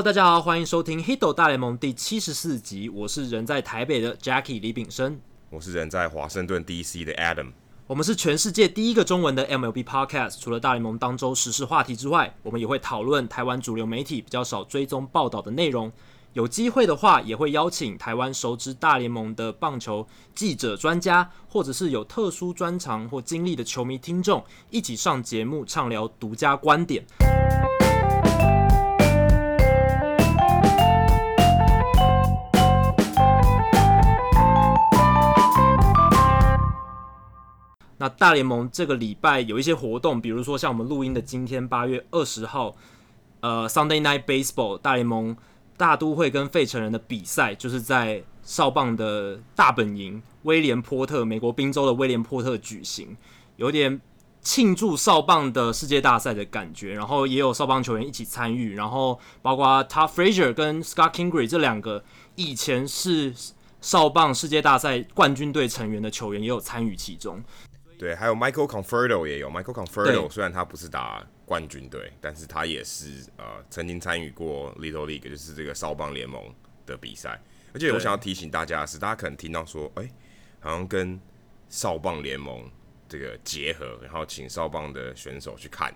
Hello，大家好，欢迎收听《Hiddle 大联盟》第七十四集。我是人在台北的 Jackie 李炳生，我是人在华盛顿 DC 的 Adam。我们是全世界第一个中文的 MLB Podcast。除了大联盟当周时事话题之外，我们也会讨论台湾主流媒体比较少追踪报道的内容。有机会的话，也会邀请台湾熟知大联盟的棒球记者、专家，或者是有特殊专长或经历的球迷听众，一起上节目畅聊独家观点。那大联盟这个礼拜有一些活动，比如说像我们录音的今天八月二十号，呃，Sunday Night Baseball，大联盟大都会跟费城人的比赛，就是在少棒的大本营威廉波特，美国宾州的威廉波特举行，有点庆祝少棒的世界大赛的感觉。然后也有少棒球员一起参与，然后包括 t o p Frazier 跟 Scott Kingery 这两个以前是少棒世界大赛冠军队成员的球员也有参与其中。对，还有 Michael Conferdo 也有 Michael Conferdo，虽然他不是打冠军队，但是他也是呃曾经参与过 Little League，就是这个少棒联盟的比赛。而且我想要提醒大家的是，大家可能听到说，哎，好像跟少棒联盟这个结合，然后请少棒的选手去看，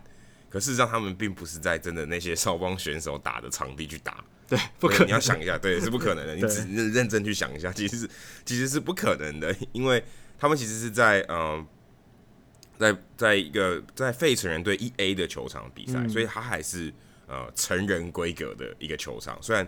可事实上他们并不是在真的那些少棒选手打的场地去打。对，不可能。你要想一下，对，是不可能的。你只认真去想一下，其实是其实是不可能的，因为他们其实是在嗯。呃在在一个在费城人队一 A 的球场比赛，嗯，所以他还是呃成人规格的一个球场。虽然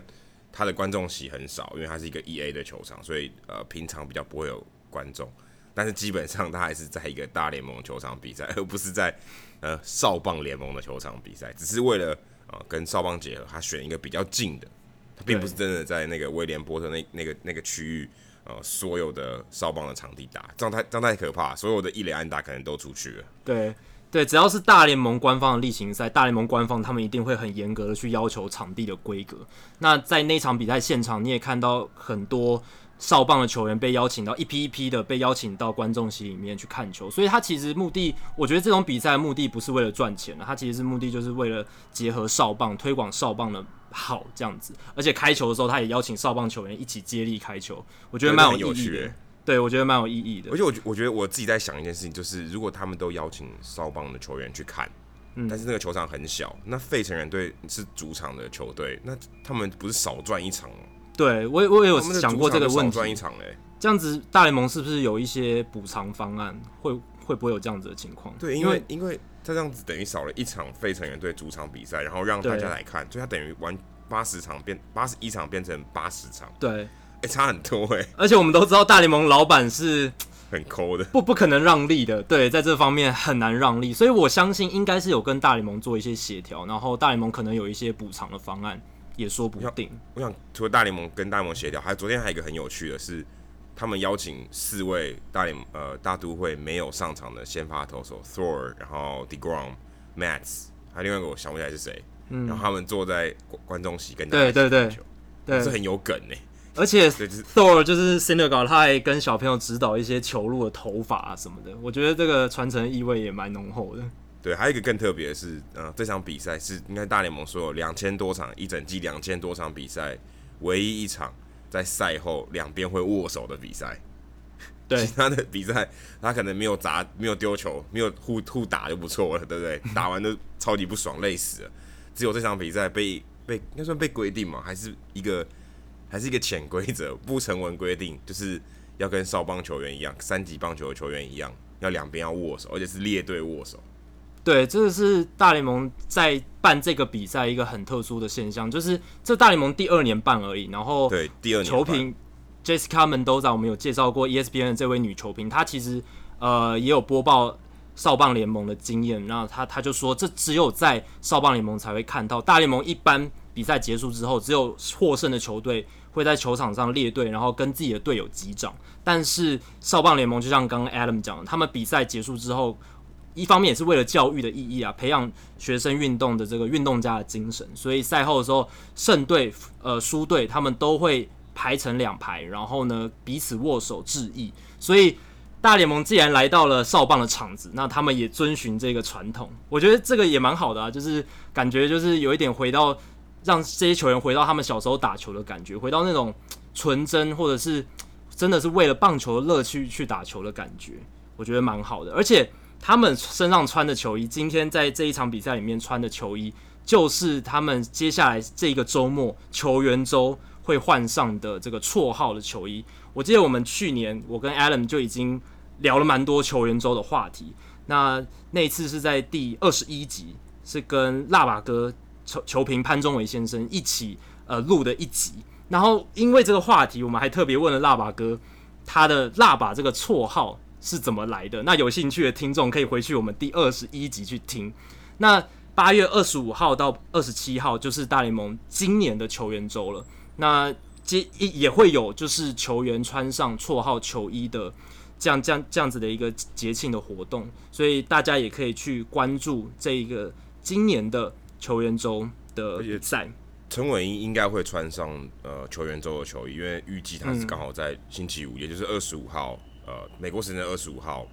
他的观众席很少，因为他是一个一 A 的球场，所以呃平常比较不会有观众。但是基本上他还是在一个大联盟球场比赛，而不是在呃少棒联盟的球场比赛。只是为了呃跟少棒结合，他选一个比较近的，他并不是真的在那个威廉波特那那个那个区域。呃，所有的少棒的场地打，这样太这样太可怕，所有的一垒安打可能都出去了。对对，只要是大联盟官方的例行赛，大联盟官方他们一定会很严格的去要求场地的规格。那在那场比赛现场，你也看到很多少棒的球员被邀请到一批一批的被邀请到观众席里面去看球，所以他其实目的，我觉得这种比赛的目的不是为了赚钱的，他其实是目的就是为了结合少棒，推广少棒的。好，这样子，而且开球的时候，他也邀请少棒球员一起接力开球，我觉得蛮有意义的。对，我觉得蛮有意义的。而且我我觉得我自己在想一件事情，就是如果他们都邀请少棒的球员去看，嗯，但是那个球场很小，那费城人队是主场的球队，那他们不是少赚一场吗？对，我我也有想过这个问题。这样子大联盟是不是有一些补偿方案？会会不会有这样子的情况？对，因为因为。他这样子等于少了一场费城人队主场比赛，然后让大家来看，所以他等于玩八十场变八十一场变成八十场，对，哎、欸，差很多哎、欸。而且我们都知道大联盟老板是 很抠的，不不可能让利的，对，在这方面很难让利，所以我相信应该是有跟大联盟做一些协调，然后大联盟可能有一些补偿的方案，也说不定。我想，我想除了大联盟跟大联盟协调，还有昨天还有一个很有趣的是。他们邀请四位大联呃大都会没有上场的先发投手 Thor，然后 Degrom、Mats，还有另外一个我想不起来是谁，嗯，然后他们坐在观众席跟大家对对对，对，是很有梗呢。而且 Thor 就是 Syndergaard，他还跟小朋友指导一些球路的头发啊什么的，我觉得这个传承意味也蛮浓厚的。对，还有一个更特别的是，呃，这场比赛是应该大联盟所有两千多场一整季两千多场比赛唯一一场。在赛后两边会握手的比赛，对 其他的比赛他可能没有砸、没有丢球、没有互互打就不错了，对不对？打完都超级不爽，累死了。只有这场比赛被被应该算被规定嘛，还是一个还是一个潜规则，不成文规定，就是要跟少棒球员一样，三级棒球的球员一样，要两边要握手，而且是列队握手。对，这个是大联盟在办这个比赛一个很特殊的现象，就是这大联盟第二年办而已。然后，对，第二年球评 Jessica Mendoza 我们有介绍过 ESPN 的这位女球评，她其实呃也有播报少棒联盟的经验。然后她她就说，这只有在少棒联盟才会看到。大联盟一般比赛结束之后，只有获胜的球队会在球场上列队，然后跟自己的队友击掌。但是少棒联盟就像刚刚 Adam 讲的，他们比赛结束之后。一方面也是为了教育的意义啊，培养学生运动的这个运动家的精神，所以赛后的时候，胜队、呃输队，他们都会排成两排，然后呢彼此握手致意。所以大联盟既然来到了少棒的场子，那他们也遵循这个传统，我觉得这个也蛮好的啊，就是感觉就是有一点回到让这些球员回到他们小时候打球的感觉，回到那种纯真或者是真的是为了棒球的乐趣去打球的感觉，我觉得蛮好的。而且他们身上穿的球衣，今天在这一场比赛里面穿的球衣，就是他们接下来这个周末球员周会换上的这个绰号的球衣。我记得我们去年我跟 Adam 就已经聊了蛮多球员周的话题。那那次是在第二十一集，是跟腊把哥球球评潘宗伟先生一起呃录的一集。然后因为这个话题，我们还特别问了腊把哥，他的腊把这个绰号是怎么来的。那有兴趣的听众可以回去我们第二十一集去听。那八月二十五号到二十七号就是大联盟今年的球员周了。那接也会有就是球员穿上绰号球衣的。这样这样这样子的一个节庆的活动，所以大家也可以去关注这一个今年的球员周的比赛。陈伟英应该会穿上呃球员周的球衣，因为预计他是刚好在星期五，嗯、也就是二十五号，呃，美国时间二十五号，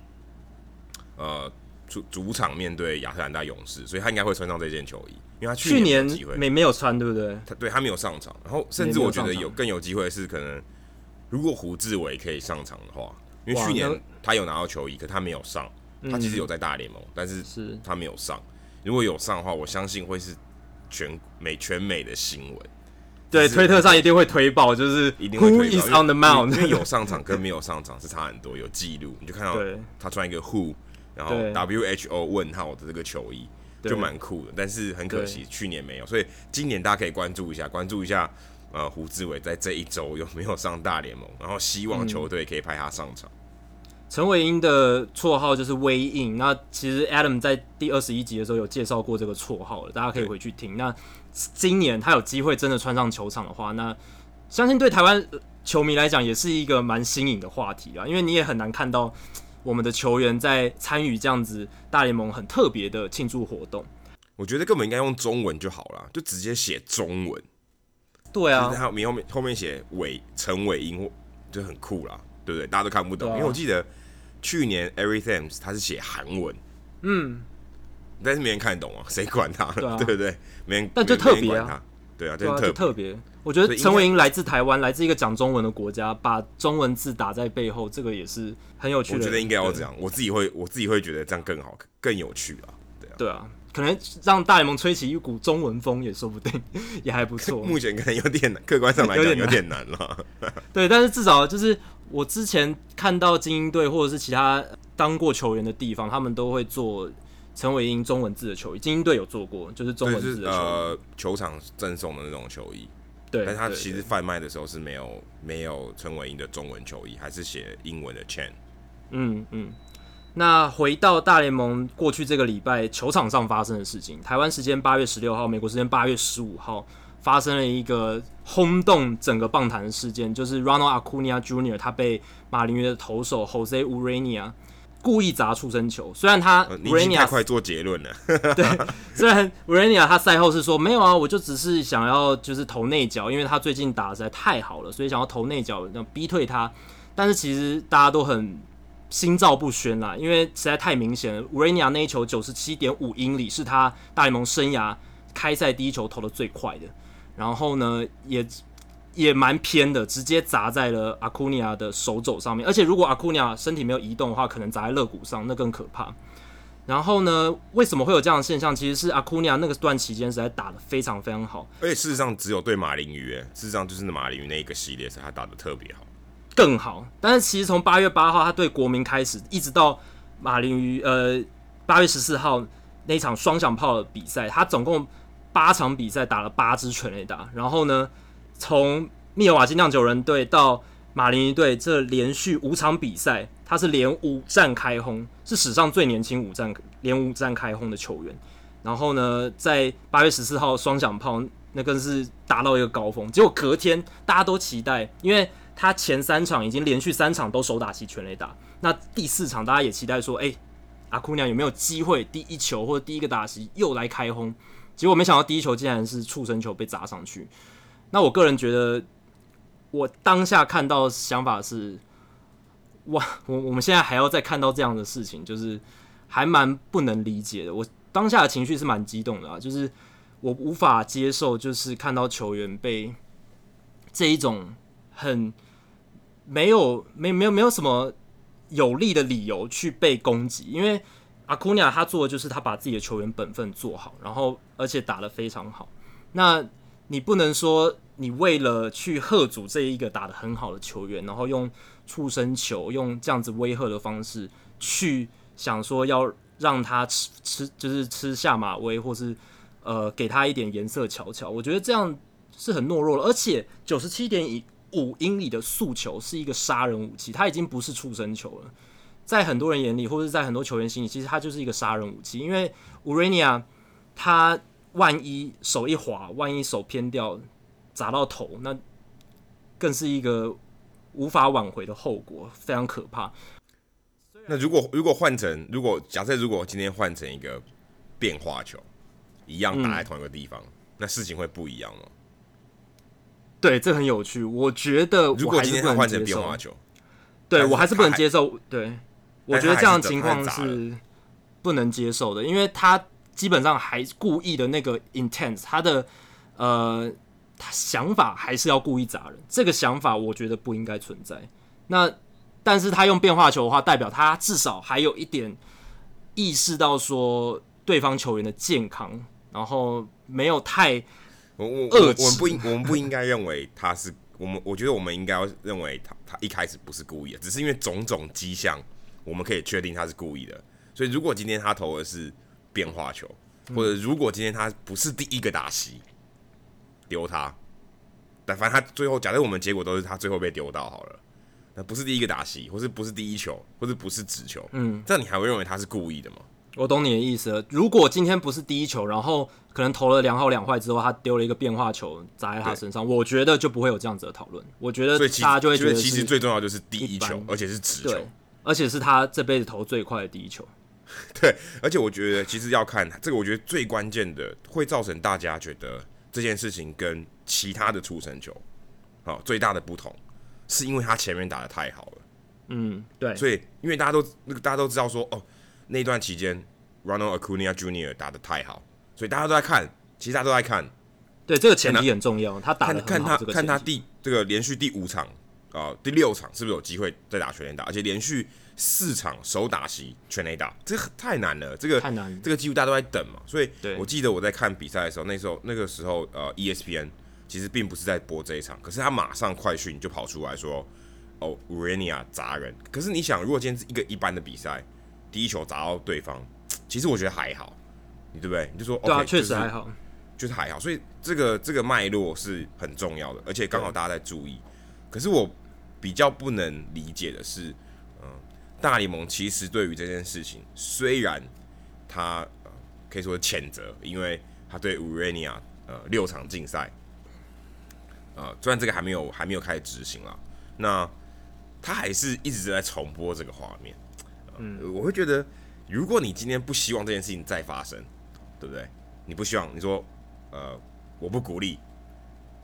呃，主主场面对亚特兰大勇士，所以他应该会穿上这件球衣，因为他去年没没有穿，对不对？他对他没有上场，然后甚至我觉得有更有机会是可能，如果胡志伟可以上场的话。因为去年他有拿到球衣，可他没有上。他其实有在大联盟，嗯，但是他没有上。如果有上的话，我相信会是全美全美的新闻。对，推特上一定会推爆，就是一定会推爆。Who is on the mound？因为有上场跟没有上场是差很多，有记录，你就看到他穿一个 Who，然后 WHO 问号的这个球衣，就蛮酷的。但是很可惜，去年没有，所以今年大家可以关注一下，关注一下。呃，胡志伟在这一周有没有上大联盟？然后希望球队可以派他上场。陈伟英的绰号就是威印。那其实 Adam 在第二十一集的时候有介绍过这个绰号了，大家可以回去听。那今年他有机会真的穿上球场的话，那相信对台湾球迷来讲也是一个蛮新颖的话题啊，因为你也很难看到我们的球员在参与这样子大联盟很特别的庆祝活动。我觉得根本应该用中文就好了，就直接写中文。对啊，他后面后面后面写伟陈伟英就很酷啦，对不对？大家都看不懂，啊、因为我记得去年 Everything 他是写韩文，嗯，但是没人看得懂啊，谁管他？对，啊、对不对？没人，但就特别啊，对啊，就特特别。我觉得陈伟殷来自台湾，来自一个讲中文的国家，把中文字打在背后，这个也是很有趣的。我觉得应该要这样，我自己会我自己会觉得这样更好，更有趣啊，对啊，对啊。可能让大联盟吹起一股中文风也说不定，也还不错。目前可能有点难，客观上来讲有点难了。对，但是至少就是我之前看到精英队或者是其他当过球员的地方，他们都会做陈伟英中文字的球衣。精英队有做过，就是中文字的球衣，就是呃，球场赠送的那种球衣。对，但他其实贩卖的时候是没有没有陈伟英的中文球衣，还是写英文的 Chen。嗯嗯。那回到大联盟过去这个礼拜球场上发生的事情，台湾时间八月十六号，美国时间八月十五号，发生了一个轰动整个棒坛的事件，就是 Ronald Acuna Jr. 他被马林鱼的投手 Jose Urena 故意砸出身球，虽然他 Urena 太快做结论了，对，虽然 Urena 他赛后是说没有啊，我就只是想要就是投内角，因为他最近打的实在太好了，所以想要投内角，要逼退他，但是其实大家都很。心照不宣啦，因为实在太明显了。乌雷尼亚那一球九十七点五英里，是他大联盟生涯开赛第一球投的最快的。然后呢，也也蛮偏的，直接砸在了阿库尼亚的手肘上面。而且如果阿库尼亚身体没有移动的话，可能砸在肋骨上，那更可怕。然后呢，为什么会有这样的现象？其实是阿库尼亚那个段期间实在打得非常非常好。而且事实上，只有对马林鱼，事实上就是马林鱼那一个系列赛，他打得特别好。更好，但是其实从八月八号他对国民开始，一直到马林鱼呃八月十四号那场双响炮的比赛，他总共八场比赛打了八支全垒打。然后呢，从密尔瓦基酿酒人队到马林鱼队这连续五场比赛，他是连五战开轰，是史上最年轻五战连五战开轰的球员。然后呢，在八月十四号双响炮那更是达到一个高峰，结果隔天大家都期待，因为。他前三场已经连续三场都手打齐全垒打，那第四场大家也期待说，哎、阿库尼亚有没有机会第一球或者第一个打席又来开轰？结果没想到第一球竟然是触身球被砸上去。那我个人觉得，我当下看到想法是，哇，我我们现在还要再看到这样的事情，就是还蛮不能理解的。我当下的情绪是蛮激动的啊，就是我无法接受，就是看到球员被这一种很没有、没、没有、没有什么有利的理由去被攻击。因为阿库尼亚他做的就是他把自己的球员本分做好，然后而且打得非常好。那你不能说你为了去贺阻这一个打得很好的球员，然后用触身球、用这样子威吓的方式去想说要让他吃吃，就是吃下马威，或是。呃，给他一点颜色瞧瞧，我觉得这样是很懦弱了。而且九十七点五英里的速球是一个杀人武器，他已经不是触身球了。在很多人眼里，或者在很多球员心里，其实他就是一个杀人武器。因为乌瑞尼亚他万一手一滑，万一手偏掉砸到头，那更是一个无法挽回的后果，非常可怕。那如果如果换成，如果假设如果今天换成一个变化球。一样打在同一个地方，嗯，那事情会不一样吗？对，这很有趣。我觉得我，如果今天他换成变化球，对我还是不能接受。对，我觉得这样的情况是不能接受的，因为他基本上还故意的那个 intense，他的呃，他想法还是要故意砸人。这个想法我觉得不应该存在。那但是他用变化球的话，代表他至少还有一点意识到说对方球员的健康。然后没有太，我我我我们不应我们不应该认为他是我们，我觉得我们应该要认为他他一开始不是故意的，只是因为种种迹象，我们可以确定他是故意的。所以如果今天他投的是变化球，或者如果今天他不是第一个打席丢他，但反正他最后假设我们结果都是他最后被丢到好了，那不是第一个打席，或是不是第一球，或是不是直球，嗯，这样你还会认为他是故意的吗？我懂你的意思了。如果今天不是第一球，然后可能投了两好两坏之后，他丢了一个变化球砸在他身上，我觉得就不会有这样子的讨论。我觉得大家就会觉得，其实最重要就是第一球，而且是直球，对，而且是他这辈子投最快的第一球。对，而且我觉得其实要看这个，我觉得最关键的会造成大家觉得这件事情跟其他的出生球，好，最大的不同是因为他前面打的太好了。嗯，对。所以因为大家都那个大家都知道说哦。那段期间，Ronald Acuna Jr. 打的太好，所以大家都在看，其实大家都在看。对，这个前提很重要。他打的看他看他第这个连续第五场啊、呃，第六场是不是有机会再打全垒打？而且连续四场首打席全垒打，这个太难了。这个太难，这个几乎大家都在等嘛。所以我记得我在看比赛的时候，那时候那个时候呃，ESPN 其实并不是在播这一场，可是他马上快讯就跑出来说，哦，Urania 砸人。可是你想，如果今天是一个一般的比赛。第一球砸到对方，其实我觉得还好，你对不对？你就说，对啊，确、okay, 实还好，就是还好。所以这个这个脉络是很重要的，而且刚好大家在注意。可是我比较不能理解的是，嗯，大联盟其实对于这件事情，虽然他、呃、可以说谴责，因为他对乌瑞尼亚呃六场禁赛，呃，虽然这个还没有还没有开始执行了，那他还是一直在重播这个画面。嗯，我会觉得，如果你今天不希望这件事情再发生，对不对？你不希望，你说，呃，我不鼓励，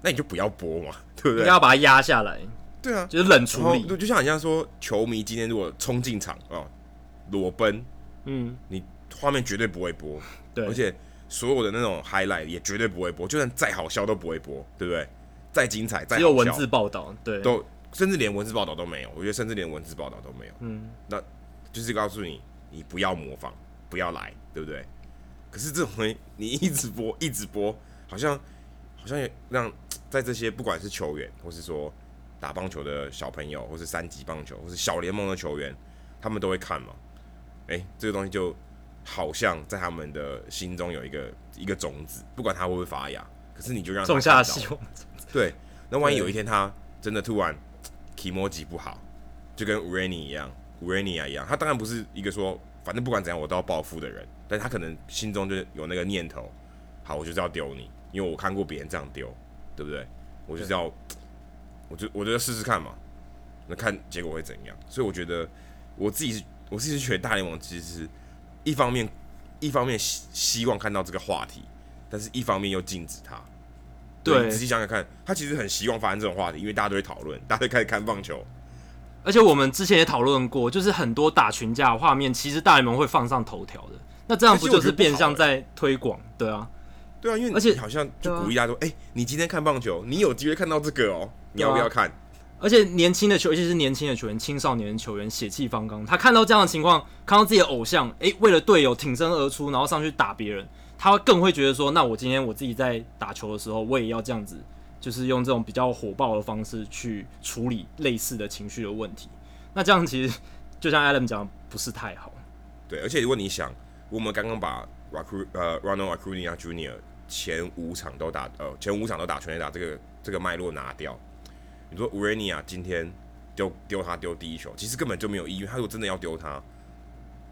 那你就不要播嘛，对不对？你要把它压下来。对啊，就是冷处理。就像人家说，球迷今天如果冲进场啊，裸奔，嗯，你画面绝对不会播，对，而且所有的那种 highlight 也绝对不会播，就算再好笑都不会播，对不对？再精彩，再，只有文字报道，对，都甚至连文字报道都没有，我觉得甚至连文字报道都没有，嗯，那。就是告诉你，你不要模仿，不要来，对不对？可是这种东西，你一直播，一直播，好像好像也让在这些不管是球员，或是说打棒球的小朋友，或是三级棒球，或是小联盟的球员，他们都会看嘛。诶，这个东西就好像在他们的心中有一个一个种子，不管它会不会发芽，可是你就让他种下希望。对，那万一有一天他真的突然気持ち不好，就跟乌瑞尼一样。乌瑞尼亚一样，他当然不是一个说，反正不管怎样我都要报复的人，但他可能心中就有那个念头，好，我就是要丢你，因为我看过别人这样丢，对不对？我就是要，我就我就要试试看嘛，那看结果会怎样？所以我觉得我自己是，我自己是觉得大联盟其实一方面，一方面希希望看到这个话题，但是一方面又禁止它。对，仔细想想看，他其实很希望发生这种话题，因为大家都会讨论，大家都开始看棒球。而且我们之前也讨论过，就是很多打群架的画面，其实大联盟会放上头条的。那这样不就是变相在推广？对啊，对啊，因为而且好像就鼓励大家说，哎、啊欸，你今天看棒球，你有机会看到这个哦，你要不要看？而且年轻的球，尤其是年轻的球员、青少年的球员，血气方刚。他看到这样的情况，看到自己的偶像，哎、欸，为了队友挺身而出，然后上去打别人，他会更会觉得说，那我今天我自己在打球的时候，我也要这样子，就是用这种比较火爆的方式去处理类似的情绪的问题。那这样其实就像 Adam 讲，不是太好。对，而且如果你想，我们刚刚把 Raku 呃 Ronald Acuna Junior 前五场都打呃前五场都打全垒打这个这个脉络拿掉。你说乌瑞尼亚今天丢丢他丢第一球，其实根本就没有意义。他如果真的要丢他，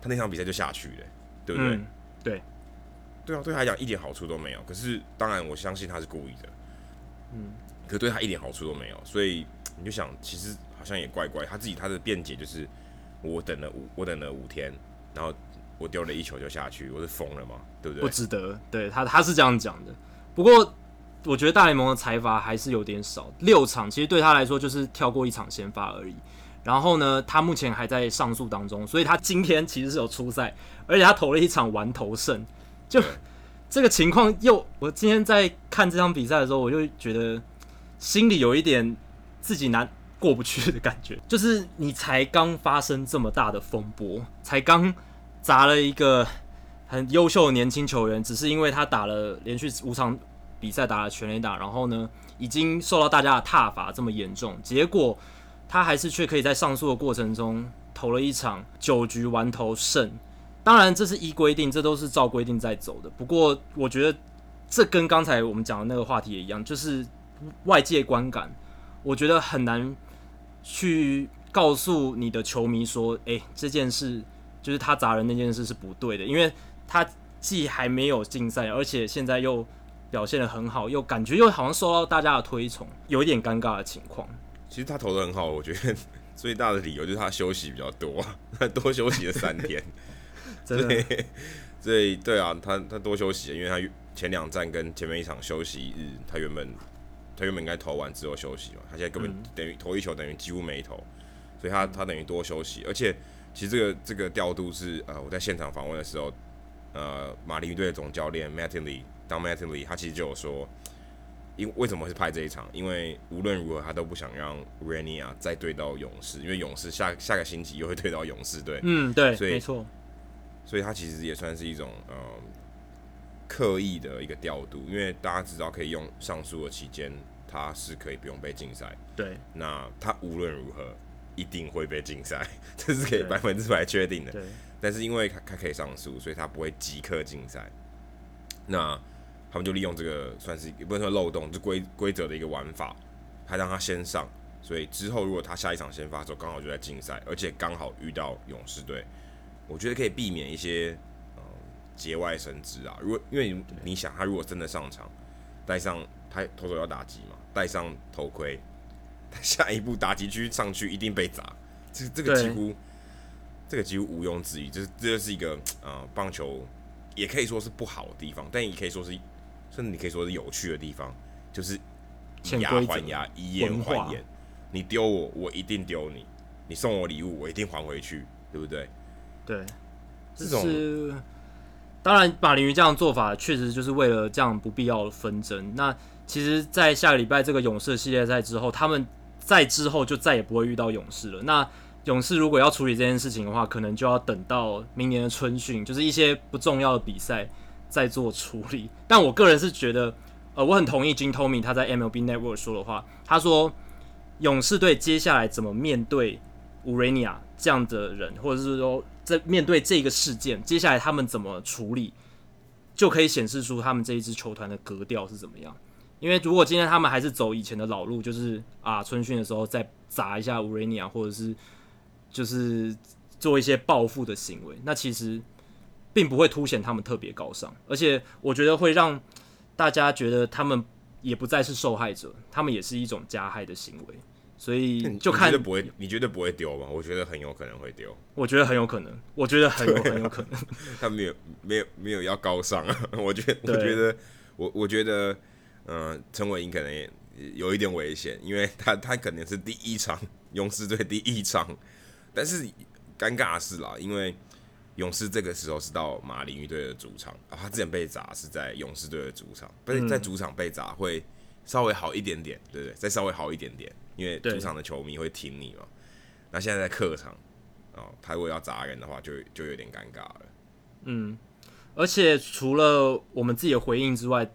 他那场比赛就下去了，对不对？嗯、对，对啊，对他来讲一点好处都没有。可是当然我相信他是故意的，嗯，可是对他一点好处都没有。所以你就想，其实好像也怪怪。他自己他的辩解就是，我等了五我等了五天，然后我丢了一球就下去，我是疯了吗？对不对？不值得。对他他是这样讲的。不过。我觉得大联盟的财阀还是有点少，六场其实对他来说就是跳过一场先发而已。然后呢，他目前还在上诉当中，所以他今天其实是有出赛，而且他投了一场完投胜。就 这个情况，又我今天在看这场比赛的时候，我就觉得心里有一点自己难过不去的感觉。就是你才刚发生这么大的风波，才刚砸了一个很优秀的年轻球员，只是因为他打了连续五场。比赛打了全垒打，然后呢，已经受到大家的挞伐这么严重，结果他还是却可以在上诉的过程中投了一场九局完投胜。当然，这是依规定，这都是照规定在走的。不过，我觉得这跟刚才我们讲的那个话题也一样，就是外界观感，我觉得很难去告诉你的球迷说，诶，这件事就是他砸人那件事是不对的，因为他既还没有禁赛，而且现在又。表现的很好，又感觉又好像受到大家的推崇，有一点尴尬的情况。其实他投的很好，我觉得 最大的理由就是他休息比较多，他 多休息了三天。真的，所以对啊，他他多休息，因为他前两站跟前面一场休息日，他原本他原本应该投完之后休息嘛，他现在根本等于投一球等于几乎没投，所以他他等于多休息。而且其实这个这个调度是呃我在现场访问的时候，呃马林鱼队的总教练 Mattingly。当 Mattingly 他其实就有说，因为什么会拍这一场？因为无论如何他都不想让 Urania 再对到勇士，因为勇士下下个星期又会对到勇士队。嗯，对，所以没错。所以他其实也算是一种呃刻意的一个调度，因为大家知道可以用上诉的期间，他是可以不用被禁赛。对，那他无论如何一定会被禁赛，这是可以百分之百确定的。对，但是因为他他可以上诉，所以他不会即刻禁赛。那他们就利用这个算是也不能说漏洞，就规规则的一个玩法，还让他先上，所以之后如果他下一场先发的时候刚好就在竞赛，而且刚好遇到勇士队，我觉得可以避免一些嗯节外生枝啊。如果因为你想他如果真的上场，戴上他投手要打击嘛，戴上头盔，他下一步打击区上去一定被砸，这这个几乎这个几乎毋庸置疑，这这就是一个啊、呃、棒球也可以说是不好的地方，但也可以说是。甚至你可以说是有趣的地方，就是以牙还牙，以眼还眼。你丢我，我一定丢你；你送我礼物，我一定还回去，对不对？对，这种当然，马林鱼这样做法确实就是为了这样不必要的纷争。那其实，在下个礼拜这个勇士系列赛之后，他们在之后就再也不会遇到勇士了。那勇士如果要处理这件事情的话，可能就要等到明年的春训，就是一些不重要的比赛。在做处理，但我个人是觉得，呃，我很同意 Jim Thome 他在 MLB Network 说的话。他说，勇士队接下来怎么面对 Urania 这样的人，或者是说在面对这个事件，接下来他们怎么处理，就可以显示出他们这一支球团的格调是怎么样。因为如果今天他们还是走以前的老路，就是啊，春训的时候再砸一下 Urania，或者是就是做一些报复的行为，那其实。并不会凸显他们特别高尚，而且我觉得会让大家觉得他们也不再是受害者，他们也是一种加害的行为。所以就看，你觉得不会，你觉得不会丢吧？我觉得很有可能会丢。我觉得很有可能，我觉得很有很有可能。他没有没有没有要高尚啊！我觉得我觉得我我觉得，嗯、呃，陈伟英可能也有一点危险，因为他他可能是第一场勇士队第一场，但是尴尬的是啦，因为。勇士这个时候是到马林鱼队的主场啊，他之前被砸是在勇士队的主场，不是在主场被砸会稍微好一点点，对不对？再稍微好一点点，因为主场的球迷会挺你嘛。那现在在客场哦，他如果要砸人的话就，就就有点尴尬了。嗯，而且除了我们自己的回应之外，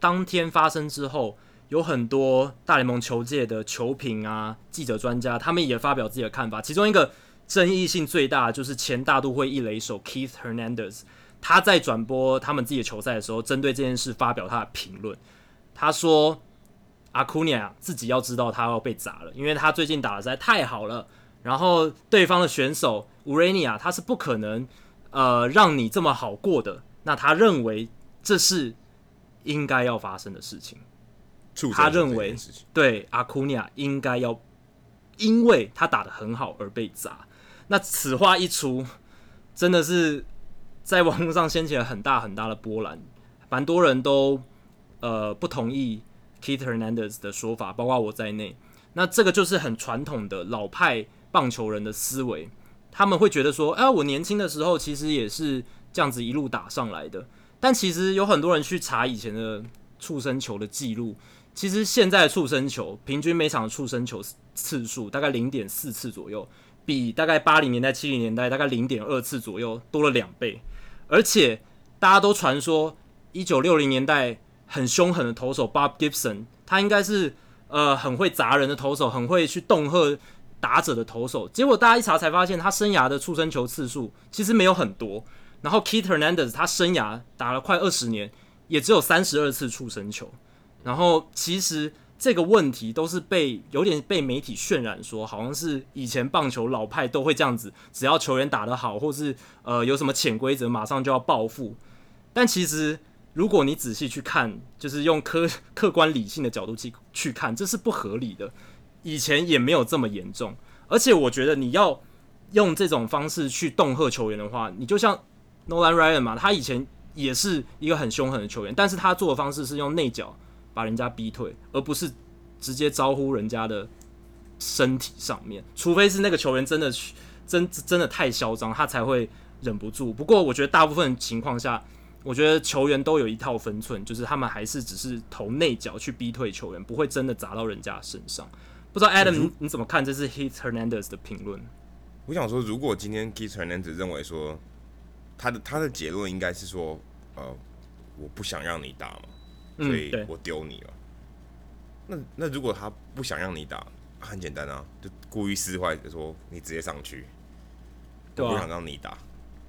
当天发生之后，有很多大联盟球界的球评啊、记者、专家，他们也发表自己的看法，其中一个。争议性最大就是前大都会一垒手 Keith Hernandez，他在转播他们自己的球赛的时候，针对这件事发表他的评论。他说：“阿库尼亚自己要知道他要被砸了，因为他最近打的实在太好了。然后对方的选手乌瑞尼亚他是不可能呃让你这么好过的。那他认为这是应该要发生的事情。他认为对阿库尼亚应该要因为他打得很好而被砸。”那此话一出，真的是在网络上掀起了很大很大的波澜，蛮多人都呃不同意 Keith Hernandez 的说法，包括我在内。那这个就是很传统的老派棒球人的思维，他们会觉得说，哎、我年轻的时候其实也是这样子一路打上来的。但其实有很多人去查以前的触身球的记录，其实现在触身球平均每场触身球次数大概零点四次左右。比大概八零年代、七零年代大概零点二次左右多了两倍，而且大家都传说一九六零年代很凶狠的投手 Bob Gibson，他应该是呃很会砸人的投手，很会去恫吓打者的投手。结果大家一查才发现，他生涯的触身球次数其实没有很多。然后 Keith Hernandez 他生涯打了快二十年，也只有三十二次触身球。然后其实。这个问题都是被有点被媒体渲染说，好像是以前棒球老派都会这样子，只要球员打得好，或是呃有什么潜规则，马上就要报复。但其实如果你仔细去看，就是用客 客观理性的角度去去看，这是不合理的。以前也没有这么严重，而且我觉得你要用这种方式去恫吓球员的话，你就像 Nolan Ryan 嘛，他以前也是一个很凶狠的球员，但是他做的方式是用内角。把人家逼退，而不是直接招呼人家的身体上面，除非是那个球员真的真真的太嚣张，他才会忍不住。不过我觉得大部分情况下，我觉得球员都有一套分寸，就是他们还是只是投内角去逼退球员，不会真的砸到人家身上。不知道 Adam 你，你怎么看这是 Keith Hernandez 的评论？我想说，如果今天 Keith Hernandez 认为说他的他的结论应该是说，呃，我不想让你打嘛。所以我丢你了。嗯、那那如果他不想让你打，很简单啊，就故意撕坏，就说你直接上去，我不想让你打，啊、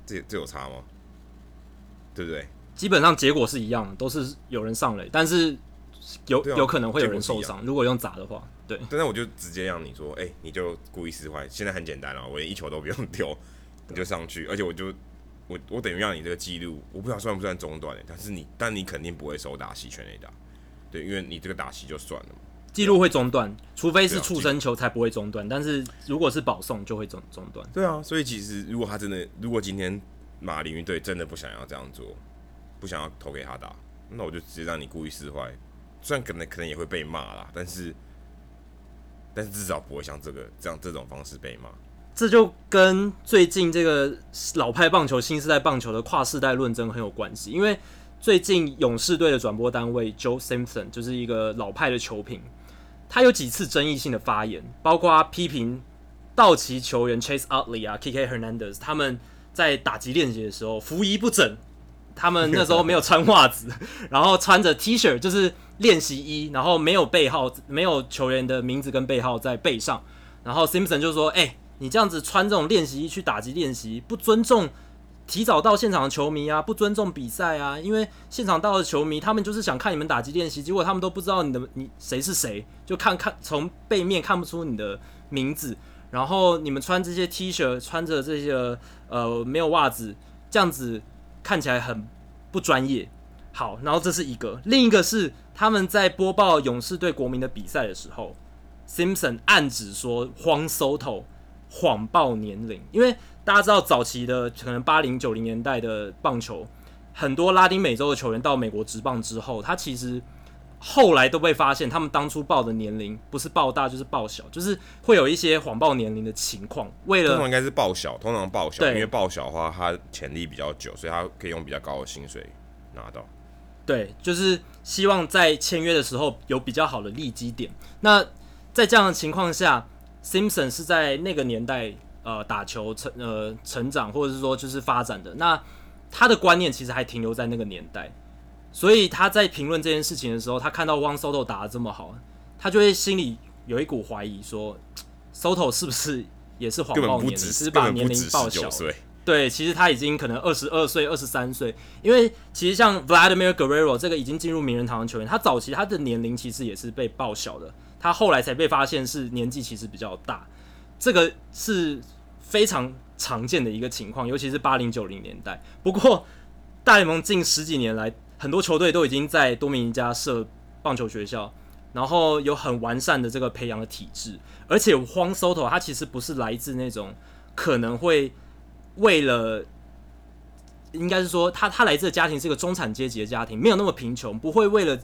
这这有差吗？对不对？基本上结果是一样的，都是有人上垒，但是有、啊、有可能会有人受伤。如果用砸的话，对。但是我就直接让你说，哎、欸，你就故意撕坏。现在很简单啊，我连一球都不用丢，你就上去，而且我就。我我等于让你这个记录，我不知道算不算中断的，但是你但你肯定不会手打席全垒打，对，因为你这个打席就算了嘛，记录会中断，除非是触身球才不会中断，但是如果是保送就会中中断。对啊，所以其实如果他真的，如果今天马林鱼队真的不想要这样做，不想要投给他打，那我就直接让你故意撕坏，虽然可能可能也会被骂啦，但是但是至少不会像这个这样这种方式被骂。这就跟最近这个老派棒球、新时代棒球的跨世代论争很有关系。因为最近勇士队的转播单位 Joe Simpson 就是一个老派的球评，他有几次争议性的发言，包括批评道奇球员 Chase Utley 啊、K.K. Hernandez 他们在打击练习的时候服仪不整，他们那时候没有穿袜子，然后穿着 T 恤就是练习衣，然后没有背号，没有球员的名字跟背号在背上，然后 Simpson 就说：“哎、”你这样子穿这种练习衣去打击练习，不尊重提早到现场的球迷啊，不尊重比赛啊！因为现场到的球迷，他们就是想看你们打击练习，结果他们都不知道你的你谁是谁，就看看从背面看不出你的名字，然后你们穿这些 T 恤，穿着这些呃没有袜子，这样子看起来很不专业。好，然后这是一个，另一个是他们在播报勇士对国民的比赛的时候，Simpson 暗指说 Juan Soto。谎报年龄，因为大家知道早期的可能八零九零年代的棒球，很多拉丁美洲的球员到美国职棒之后，他其实后来都被发现，他们当初报的年龄不是报大就是报小，就是会有一些谎报年龄的情况。为了通常应该是报小，通常报小，因为报小的话，他潜力比较久，所以他可以用比较高的薪水拿到。对，就是希望在签约的时候有比较好的利基点。那在这样的情况下，Simpson 是在那个年代呃打球成呃成长，或者是说就是发展的。那他的观念其实还停留在那个年代。所以他在评论这件事情的时候，他看到 Juan Soto 打的这么好，他就会心里有一股怀疑，说 Soto 是不是也是谎报年龄，只是把年龄报小？对，其实他已经可能二十二岁、二十三岁。因为其实像 Vladimir Guerrero 这个已经进入名人堂的球员，他早期他的年龄其实也是被报小的，他后来才被发现是年纪其实比较大，这个是非常常见的一个情况，尤其是八零九零年代。不过大联盟近十几年来，很多球队都已经在多米尼加设棒球学校，然后有很完善的这个培养的体制。而且 Juan Soto 他其实不是来自那种可能会为了，应该是说他他来自的家庭是一个中产阶级的家庭，没有那么贫穷，不会为了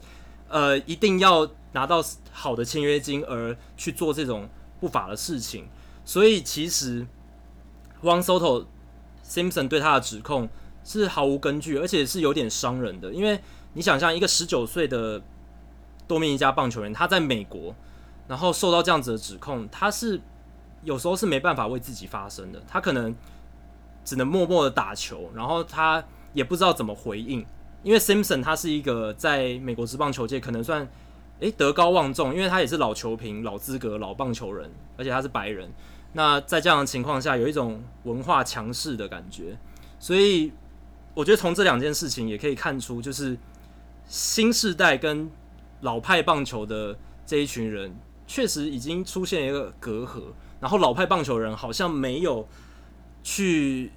呃一定要拿到好的签约金而去做这种不法的事情。所以其实 Juan Soto Simpson 对他的指控。是毫无根据，而且是有点伤人的。因为你想象一个十九岁的多米尼加棒球员，他在美国，然后受到这样子的指控，他是有时候是没办法为自己发声的。他可能只能默默的打球，然后他也不知道怎么回应。因为 Simpson 他是一个在美国职棒球界可能算诶德高望重，因为他也是老球评、老资格、老棒球人，而且他是白人。那在这样的情况下，有一种文化强势的感觉，所以。我觉得从这两件事情也可以看出，就是新世代跟老派棒球的这一群人，确实已经出现一个隔阂。然后老派棒球人好像没有去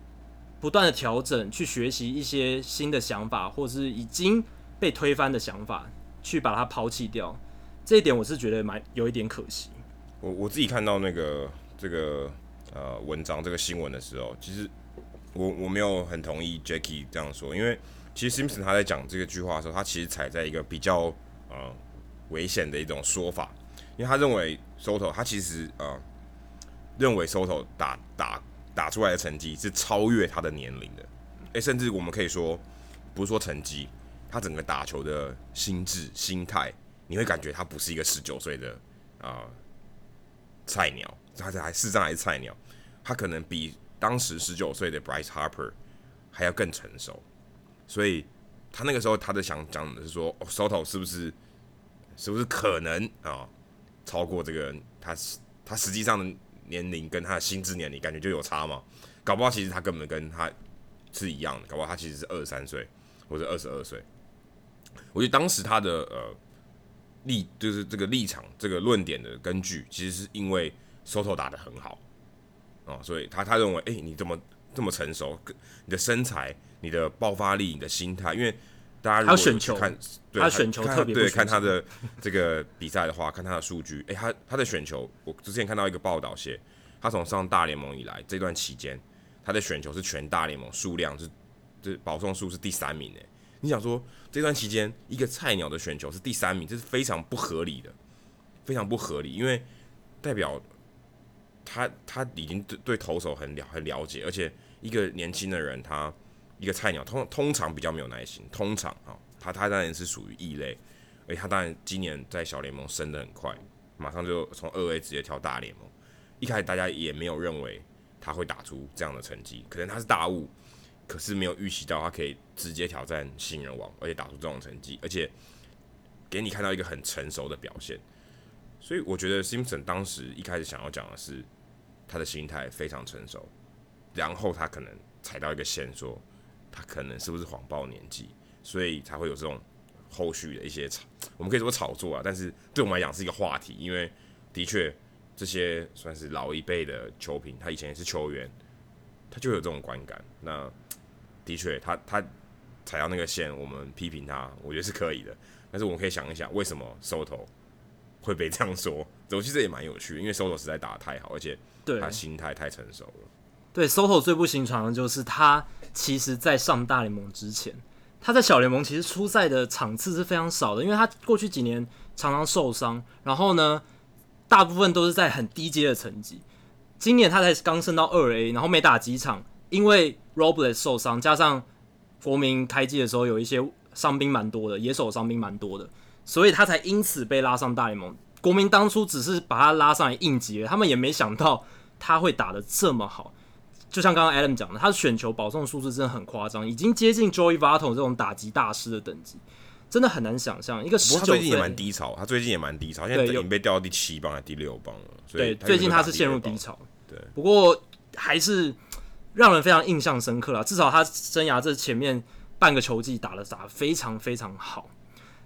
不断的调整，去学习一些新的想法，或者是已经被推翻的想法，去把它抛弃掉。这一点我是觉得蛮有一点可惜。我我自己看到那个这个呃文章这个新闻的时候，其实。我我没有很同意 Jackie 这样说，因为其实 Simpson 他在讲这个句话的时候，他其实踩在一个比较呃危险的一种说法，因为他认为 Soto 他其实呃认为 Soto 打打打出来的成绩是超越他的年龄的，诶，甚至我们可以说不是说成绩，他整个打球的心智心态，你会感觉他不是一个十九岁的啊、菜鸟，他这还事实上还是菜鸟，他可能比。当时十九岁的 Bryce Harper 还要更成熟，所以他那个时候他的想讲的是说、哦、Soto 是不是是不是可能啊、超过这个他他实际上的年龄跟他的心智年龄感觉就有差嘛？搞不好其实他根本跟他是一样的，搞不好他其实是二十三岁或者二十二岁。我觉得当时他的呃立就是这个立场这个论点的根据，其实是因为 Soto 打得很好。哦，所以他他认为，哎、欸，你怎么这么成熟？你的身材、你的爆发力、你的心态，因为大家如果选球看，对他选球特别对看他的这个比赛的话，看他的数据，哎、欸，他他的选球，我之前看到一个报道写，他从上大联盟以来这段期间，他的选球是全大联盟数量是这保送数是第三名诶。你想说这段期间一个菜鸟的选球是第三名，这是非常不合理的，非常不合理，因为代表。他他已经对对投手很了很了解，而且一个年轻的人，他一个菜鸟通通常比较没有耐心，通常啊，他他当然是属于异类，而且他当然今年在小联盟升得很快，马上就从二 A 直接跳大联盟。一开始大家也没有认为他会打出这样的成绩，可能他是大物，可是没有预习到他可以直接挑战新人王，而且打出这种成绩，而且给你看到一个很成熟的表现。所以我觉得 Simpson 当时一开始想要讲的是。他的心态非常成熟，然后他可能踩到一个线，说他可能是不是谎报年纪，所以才会有这种后续的一些，我们可以说炒作啊。但是对我们来讲是一个话题，因为的确这些算是老一辈的球评，他以前也是球员，他就有这种观感。那的确，他他踩到那个线，我们批评他，我觉得是可以的。但是我们可以想一想，为什么 Soto 会被这样说？我其实也蛮有趣，因为 Soto 实在打得太好，而且。对，他心态太成熟了。对，Soto 最不寻常的就是他，其实，在上大联盟之前，他在小联盟其实出赛的场次是非常少的，因为他过去几年常常受伤，然后呢，大部分都是在很低阶的成绩。今年他才刚升到二 A，然后没打几场，因为 Robles 受伤，加上国民开季的时候有一些伤兵蛮多的，野手伤兵蛮多的，所以他才因此被拉上大联盟。国民当初只是把他拉上来应急，他们也没想到他会打的这么好。就像刚刚 Adam 讲的，他的选球保送数字真的很夸张，已经接近 Joey Votto 这种打击大师的等级，真的很难想象一个十九岁。最近也蛮低潮，他最近也蛮低潮，现在已经被调到第七棒还是第六棒了。对，最近他是陷入低潮。不过还是让人非常印象深刻了。至少他生涯这前面半个球季打的打得非常非常好。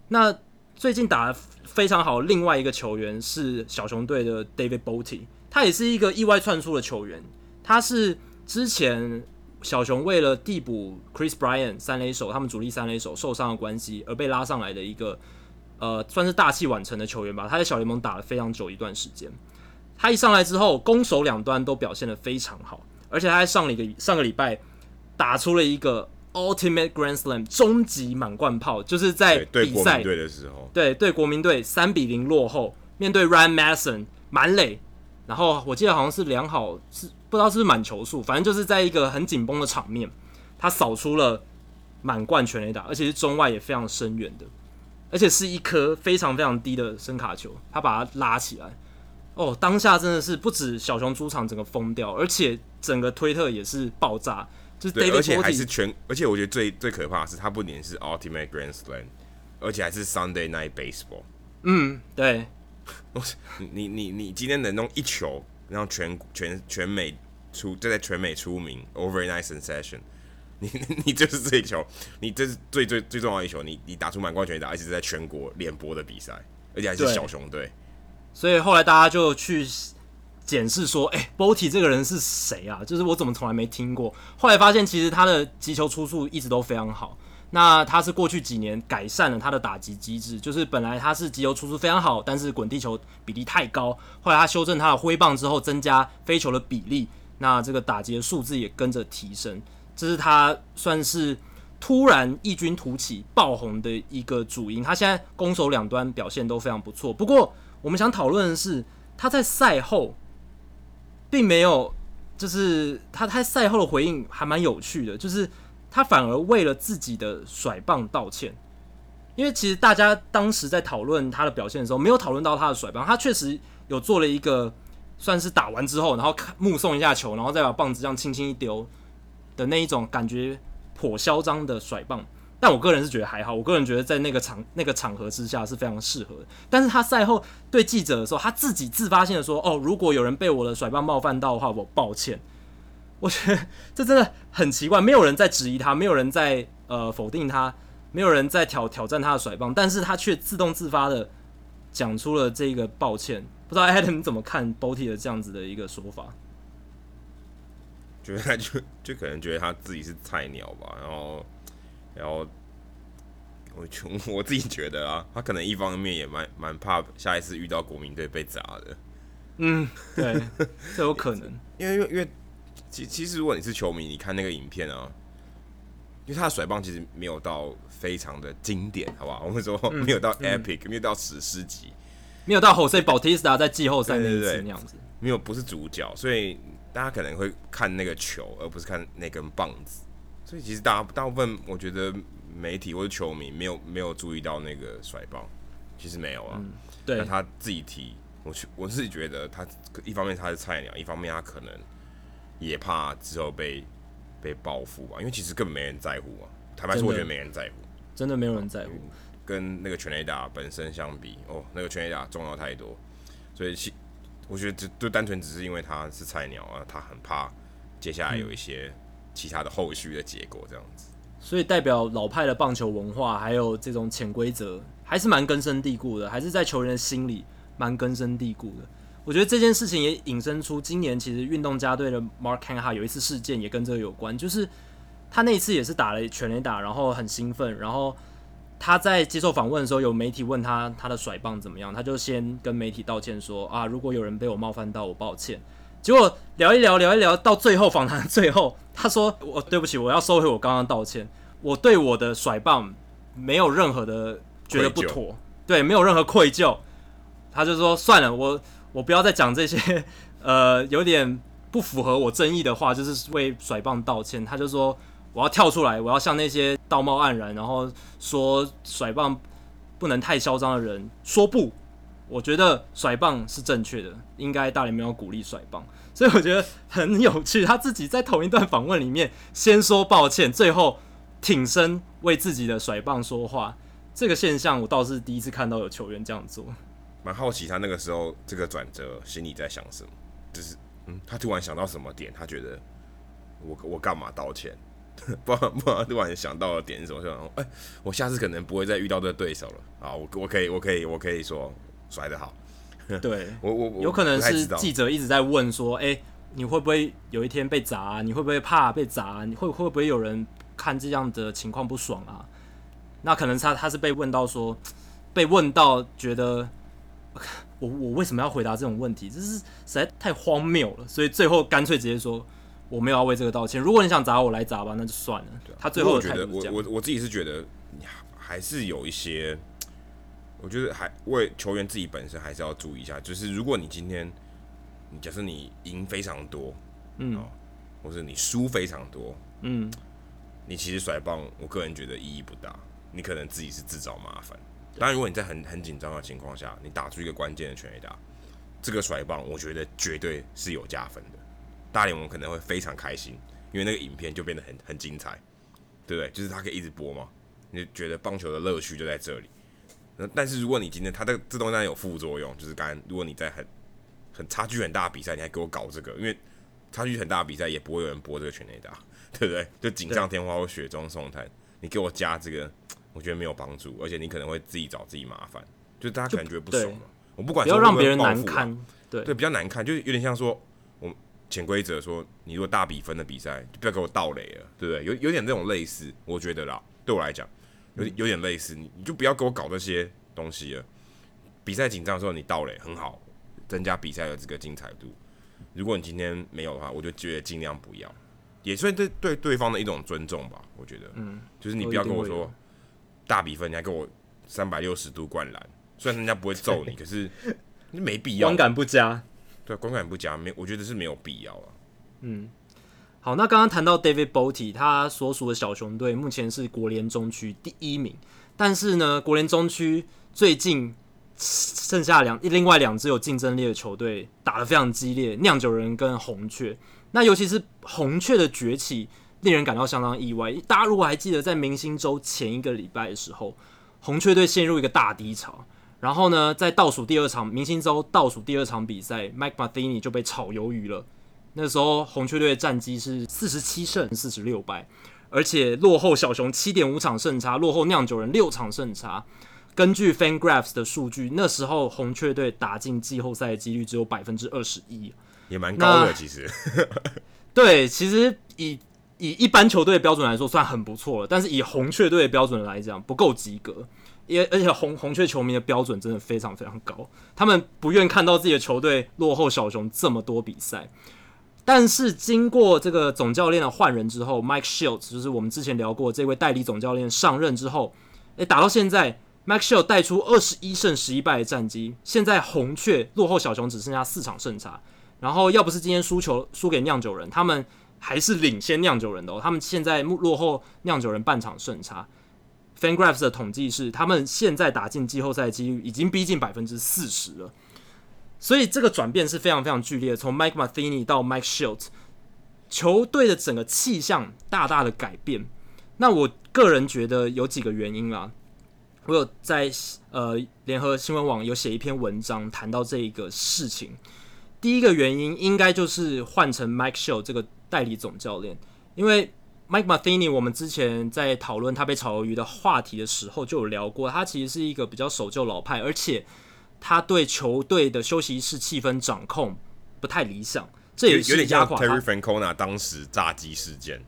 那最近打得非常好，另外一个球员是小熊队的 David Bote，他也是一个意外窜出的球员。他是之前小熊为了递补 Chris Bryant 三垒手，他们主力三垒手受伤的关系而被拉上来的一个呃，算是大器晚成的球员吧。他在小联盟打了非常久一段时间。他一上来之后，攻守两端都表现得非常好，而且他在上了一个上个礼拜打出了一个。Ultimate Grand Slam 终极满贯炮，就是在比赛对的时候，对对国民队三比零落后，面对 Ryan Madson 满垒，然后我记得好像是良好是不知道是不是满球数，反正就是在一个很紧绷的场面，他扫出了满贯全垒打，而且是中外也非常深远的，而且是一颗非常非常低的声卡球，他把它拉起来，哦，当下真的是不止小熊主场整个疯掉，而且整个推特也是爆炸。对，而且还是全，而且我觉得最最可怕的是，他不仅是 Ultimate Grand Slam，而且还是 Sunday Night Baseball。嗯，对。你你你今天能弄一球，让全全全美出，就在全美出名，Overnight Sensation。你你就是这一球，你这是最最最重要的一球，你你打出满贯全垒打，而且是在全国联播的比赛，而且还是小熊队。所以后来大家就去。检视说：“哎、欸，Bote 这个人是谁啊？就是我怎么从来没听过。后来发现，其实他的击球出速一直都非常好。那他是过去几年改善了他的打击机制，就是本来他是击球出速非常好，但是滚地球比例太高。后来他修正他的挥棒之后，增加飞球的比例，那这个打击的数字也跟着提升。这是他算是突然异军突起爆红的一个主因。他现在攻守两端表现都非常不错。不过，我们想讨论的是他在赛后。”并没有，就是他他赛后的回应还蛮有趣的，就是他反而为了自己的甩棒道歉，因为其实大家当时在讨论他的表现的时候，没有讨论到他的甩棒，他确实有做了一个算是打完之后，然后看目送一下球，然后再把棒子这样轻轻一丢的那一种感觉颇嚣张的甩棒。但我个人是觉得还好，我个人觉得在那个场那个场合之下是非常适合的。但是他赛后对记者的时候，他自己自发性的说：“哦，如果有人被我的甩棒冒犯到的话，我抱歉。”我觉得 这真的很奇怪，没有人在质疑他，没有人在呃否定他，没有人在挑挑战他的甩棒，但是他却自动自发的讲出了这个抱歉。不知道 Adam 怎么看 Bote 的这样子的一个说法？觉得他就就可能觉得他自己是菜鸟吧，然后。然后我穷我自己觉得啊，他可能一方面也蛮蛮怕下一次遇到国民队被砸的。嗯，对，这有可能。因为因为因为其其实如果你是球迷，你看那个影片啊，因为他的甩棒其实没有到非常的经典，好不好？我们说没有到 epic，、嗯、没有到史诗级，没有到 Jose Bautista 在季后赛那一次那样子，没有不是主角，所以大家可能会看那个球，而不是看那根棒子。所以其实大大部分，我觉得媒体或者球迷没有没有注意到那个甩棒，其实没有啊。嗯、对，那他自己提，我我自己觉得他一方面他是菜鸟，一方面他可能也怕之后被被报复吧，因为其实根本没人在乎啊。坦白说，我觉得没人在乎，真的没有人在乎。跟那个全垒打本身相比，哦，那个全垒打重要太多。所以其我觉得就就单纯只是因为他是菜鸟啊，他很怕接下来有一些。嗯其他的后续的结果这样子，所以代表老派的棒球文化还有这种潜规则还是蛮根深蒂固的，还是在球员的心里蛮根深蒂固的。我觉得这件事情也引申出今年其实运动家队的 Mark Canha 有一次事件也跟这个有关，就是他那一次也是打了全垒打，然后很兴奋，然后他在接受访问的时候，有媒体问他他的甩棒怎么样，他就先跟媒体道歉说啊，如果有人被我冒犯到，我抱歉。结果聊一聊，聊一聊，到最后访谈最后，他说：“我对不起，我要收回我刚刚道歉。”我对我的甩棒没有任何的觉得不妥，对，没有任何愧疚。他就说算了，我我不要再讲这些呃有点不符合我正义的话，就是为甩棒道歉。他就说我要跳出来，我要向那些道貌岸然，然后说甩棒不能太嚣张的人说不。我觉得甩棒是正确的，应该大联盟要鼓励甩棒。所以我觉得很有趣，他自己在同一段访问里面先说抱歉，最后挺身为自己的甩棒说话。这个现象我倒是第一次看到有球员这样做。蛮好奇他那个时候这个转折心里在想什么，就是嗯，他突然想到什么点，他觉得我我干嘛道歉？不然不然突然想到了点是什么？就哎、我下次可能不会再遇到这个对手了啊！我我可以我可以我可以说甩得好。对，我我，我有可能是记者一直在问说，哎、欸，你会不会有一天被砸、啊？你会不会怕被砸、啊？你会会不会有人看这样的情况不爽啊？那可能他他是被问到说，被问到觉得，我我为什么要回答这种问题？这是实在太荒谬了，所以最后干脆直接说，我没有要为这个道歉。如果你想砸我来砸吧，那就算了。对他最后我觉得我我我自己是觉得，还是有一些。我觉得还为球员自己本身还是要注意一下，就是如果你今天，你假设你赢非常多，嗯、哦，或者你输非常多，嗯，你其实甩棒，我个人觉得意义不大，你可能自己是自找麻烦。当然，如果你在很很紧张的情况下，你打出一个关键的全垒打，这个甩棒，我觉得绝对是有加分的。大联盟可能会非常开心，因为那个影片就变得很很精彩，对不对？就是它可以一直播嘛，你就觉得棒球的乐趣就在这里。但是如果你今天他的这东西有副作用，就是刚刚如果你在很很差距很大的比赛，你还给我搞这个，因为差距很大的比赛也不会有人播这个全垒打，对不对？就锦上添花或雪中送炭，你给我加这个，我觉得没有帮助，而且你可能会自己找自己麻烦，就大家感觉不爽嘛。我不管不要让别人难堪，对对，比较难看，就是有点像说我潜规则说，你如果大比分的比赛，就不要给我盗雷了，对不对？有有点这种类似，我觉得啦，对我来讲。有有点类似，你你就不要给我搞这些东西了。比赛紧张的时候，你到垒很好，增加比赛的这个精彩度。如果你今天没有的话，我就觉得尽量不要，也算对对对方的一种尊重吧。我觉得，嗯，就是你不要跟我说大比分，你还给我三百六十度灌篮，虽然人家不会揍你，可是你没必要，观感不佳。对，观感不佳，没，我觉得是没有必要啊。嗯。好，那刚刚谈到 David Bote，他所属的小熊队目前是国联中区第一名，但是呢，国联中区最近剩下两另外两支有竞争力的球队打得非常激烈，酿酒人跟红雀。那尤其是红雀的崛起，令人感到相当意外。大家如果还记得，在明星周前一个礼拜的时候，红雀队陷入一个大低潮，然后呢，在倒数第二场明星周倒数第二场比赛，Mike Matheny 就被炒鱿鱼了。那时候红雀队的战绩是四十七胜四十六败，而且落后小熊七点五场胜差，落后酿酒人六场胜差。根据 FanGraphs 的数据，那时候红雀队打进季后赛的几率只有百分之二十一，也蛮高的。其实，对，其实以以一般球队的标准来说，算很不错了。但是以红雀队的标准来讲，不够及格。也而且红红雀球迷的标准真的非常非常高，他们不愿看到自己的球队落后小熊这么多比赛。但是经过这个总教练的换人之后，Mike Shields 就是我们之前聊过这位代理总教练上任之后，诶，打到现在，Mike Shildt 带出二十一胜十一败的战绩。现在红雀落后小熊只剩下四场胜差，然后要不是今天输球输给酿酒人，他们还是领先酿酒人的哦。他们现在落后酿酒人半场胜差。FanGraphs 的统计是，他们现在打进季后赛的几率已经逼近百分之四十了。所以这个转变是非常非常剧烈的，从 Mike Matheny 到 Mike Shildt，球队的整个气象大大的改变。那我个人觉得有几个原因啦，我有在呃联合新闻网有写一篇文章谈到这一个事情。第一个原因应该就是换成 Mike Shildt 这个代理总教练，因为 Mike Matheny 我们之前在讨论他被炒鱿鱼的话题的时候就有聊过，他其实是一个比较守旧老派，而且。他对球队的休息室气氛掌控不太理想，这也是有点压垮 Terry Francona 当时炸鸡事件。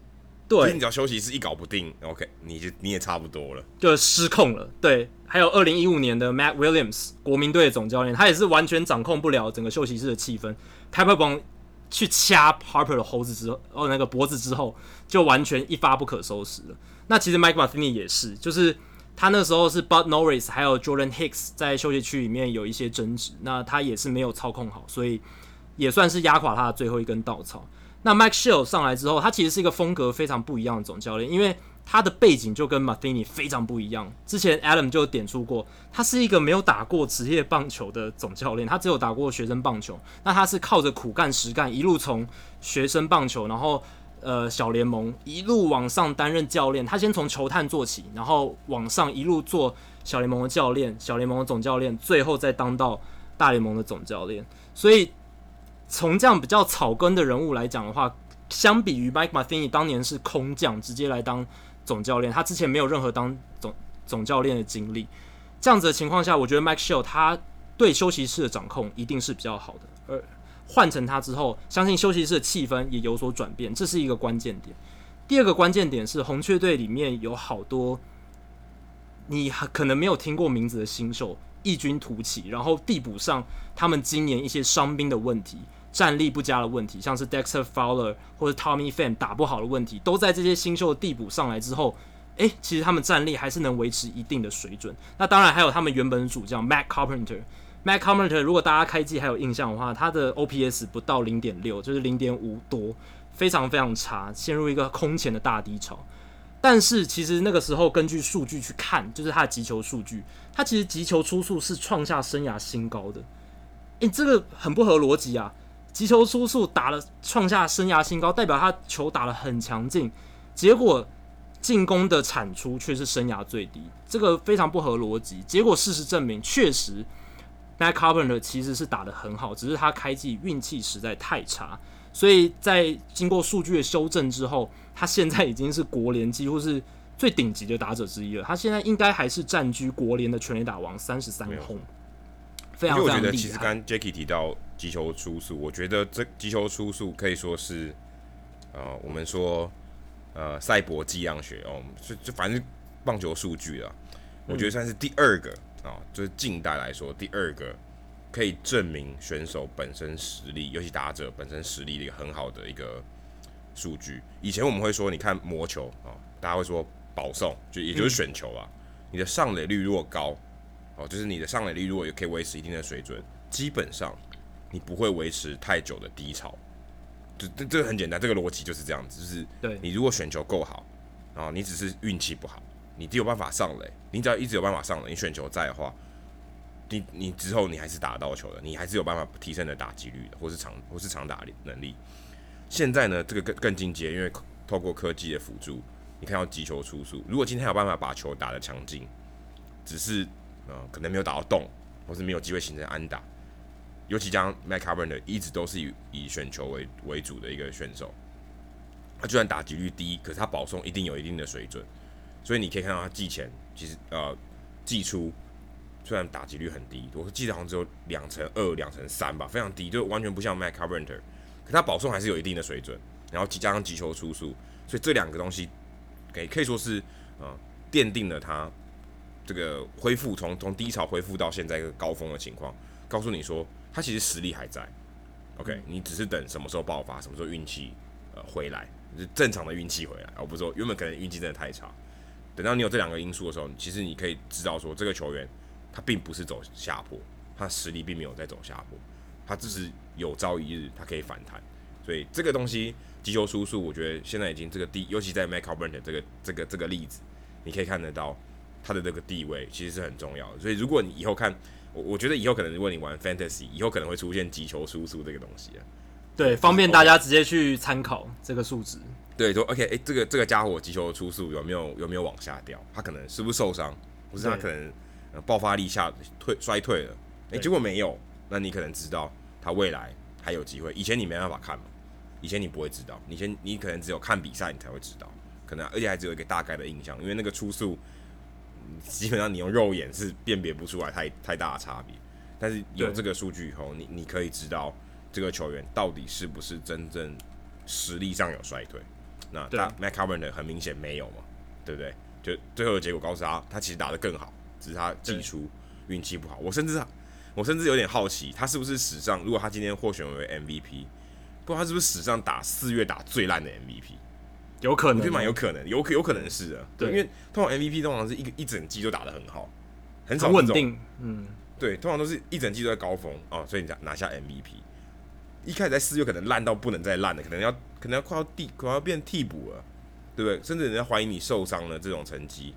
对，你只要休息室一搞不定，OK，你就你也差不多了，就失控了。对，还有二零一五年的 Matt Williams 国民队的总教练，他也是完全掌控不了整个休息室的气氛，开不光去掐 Harper 的猴子之后，哦，那个脖子之后，就完全一发不可收拾了。那其实 Mike Matheny 也是，就是他那时候是 Bud Norris 还有 Jordan Hicks 在休息区里面有一些争执，那他也是没有操控好，所以也算是压垮他的最后一根稻草。那 Mike Shell 上来之后，他其实是一个风格非常不一样的总教练，因为他的背景就跟 Matheny 非常不一样。之前 Adam 就点出过，他是一个没有打过职业棒球的总教练，他只有打过学生棒球。那他是靠着苦干实干，一路从学生棒球，然后呃小联盟一路往上担任教练。他先从球探做起，然后往上一路做小联盟的教练、小联盟的总教练，最后再当到大联盟的总教练。所以从这样比较草根的人物来讲的话，相比于 Mike Matheny 当年是空降直接来当。总教练，他之前没有任何当总总教练的经历，这样子的情况下，我觉得 Mike Shell 他对休息室的掌控一定是比较好的。换成他之后，相信休息室的气氛也有所转变，这是一个关键点。第二个关键点是红雀队里面有好多你可能没有听过名字的新秀异军突起，然后递补上他们今年一些伤兵的问题。战力不佳的问题，像是 Dexter Fowler 或者 Tommy Fan 打不好的问题，都在这些新秀递补上来之后，诶，其实他们战力还是能维持一定的水准。那当然还有他们原本主将 Matt Macarthur，如果大家开机还有印象的话，他的 OPS 不到零点六，就是零点五多，非常非常差，陷入一个空前的大低潮。但是其实那个时候根据数据去看，就是他的击球数据，他其实击球出速是创下生涯新高的。诶，这个很不合逻辑啊！击球出速打了创下生涯新高，代表他球打了很强劲，结果进攻的产出却是生涯最低，这个非常不合逻辑。结果事实证明，确实，Matt Carpenter 其实是打得很好，只是他开季运气实在太差，所以在经过数据的修正之后，他现在已经是国联几乎是最顶级的打者之一了。他现在应该还是占据国联的全垒打王，三十三轰。非常非常厉害。因为我觉得，其实刚刚 Jacky 提到击球出速，我觉得这击球出速可以说是，呃，我们说呃赛博计量学哦，就就反正棒球数据啊，我觉得算是第二个啊、哦，就是近代来说第二个可以证明选手本身实力，尤其打者本身实力的一个很好的一个数据。以前我们会说，你看魔球啊、哦，大家会说保送，就也就是选球啊，嗯、你的上垒率如果高。哦，就是你的上垒率如果也可以维持一定的水准，基本上你不会维持太久的低潮。这这这个很简单，这个逻辑就是这样子，就是对你如果选球够好，啊，你只是运气不好，你只有办法上垒，你只要一直有办法上垒，你选球在的话，你你之后你还是打得到球的，你还是有办法提升的打击率的，或是长或是长打能力。现在呢，这个更更进阶，因为透过科技的辅助，你看到击球出速，如果今天有办法把球打得强劲，只是。呃，可能没有打到洞，或是没有机会形成安打。尤其将 Matt Carpenter 一直都是以以选球为为主的一个选手，他就算打击率低，可是他保送一定有一定的水准。所以你可以看到他季前其实呃季初虽然打击率很低，我记得好像只有两成二、两成三吧，非常低，就完全不像 Matt Carpenter。可他保送还是有一定的水准，然后加上击球出速，所以这两个东西可以可以说是呃奠定了他。这个恢复从从低潮恢复到现在一个高峰的情况，告诉你说他其实实力还在。OK，你只是等什么时候爆发，什么时候运气呃回来，就是正常的运气回来，而不是说原本可能运气真的太差。等到你有这两个因素的时候，其实你可以知道说这个球员他并不是走下坡，他实力并没有在走下坡，他只是有朝一日他可以反弹。所以这个东西击球输出，我觉得现在已经这个地，尤其在 Matt Carpenter 这个这个这个例子，你可以看得到。他的这个地位其实是很重要的，所以如果你以后看，我我觉得以后可能如果你玩 Fantasy，以后可能会出现击球输出这个东西啊。对，方便大家直接去参考这个数值。对，说 OK，哎、欸，这个这个家伙击球的出速有没有有没有往下掉？他可能是不是受伤？不是他可能爆发力下退衰退了？哎、欸，结果没有，那你可能知道他未来还有机会。以前你没办法看嘛，以前你不会知道，以前你可能只有看比赛你才会知道，可能而且还只有一个大概的印象，因为那个出速。基本上你用肉眼是辨别不出来太太大的差别，但是有这个数据以后，你你可以知道这个球员到底是不是真正实力上有衰退。那他 Matt Carpenter 很明显没有嘛，对不对？就最后的结果告诉他，他其实打得更好，只是他季初运气不好。我甚至我甚至有点好奇，他是不是史上如果他今天获选为 MVP，不知道他是不是史上打四月打最烂的 MVP，有可能，我觉得蛮有可能，有可有可能是的，对，因为通常 MVP 通常是一个一整季都打得很好，很少稳定，嗯，对，通常都是一整季都在高峰哦，所以你拿拿下 MVP，一开始在四月可能烂到不能再烂了，可能要可能要快要替快要变替补了，对不对？甚至人家怀疑你受伤了这种成绩，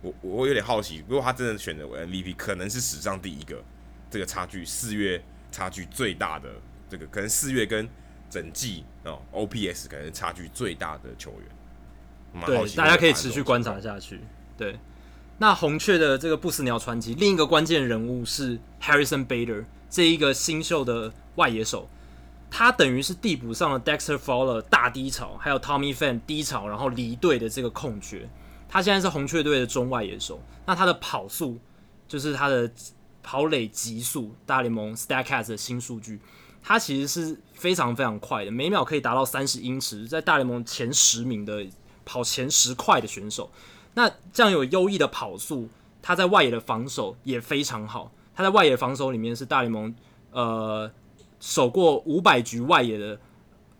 我我有点好奇，如果他真的选择为 MVP，可能是史上第一个这个差距四月差距最大的这个，可能四月跟整季哦，OPS 可能差距最大的球员。对，大家可以持续观察下去。对，那红雀的这个不死鸟传奇，另一个关键人物是 Harrison Bader 这一个新秀的外野手，他等于是递补上了 Dexter Fowler 大低潮，还有 Tommy Pham 低潮，然后离队的这个空缺。他现在是红雀队的中外野手，那他的跑速就是他的跑垒极速，大联盟 Statcast 的新数据。他其实是非常非常快的，每秒可以达到三十英尺，在大联盟前十名的跑前十快的选手。那这样有优异的跑速，他在外野的防守也非常好。他在外野防守里面是大联盟呃守过五百局外野的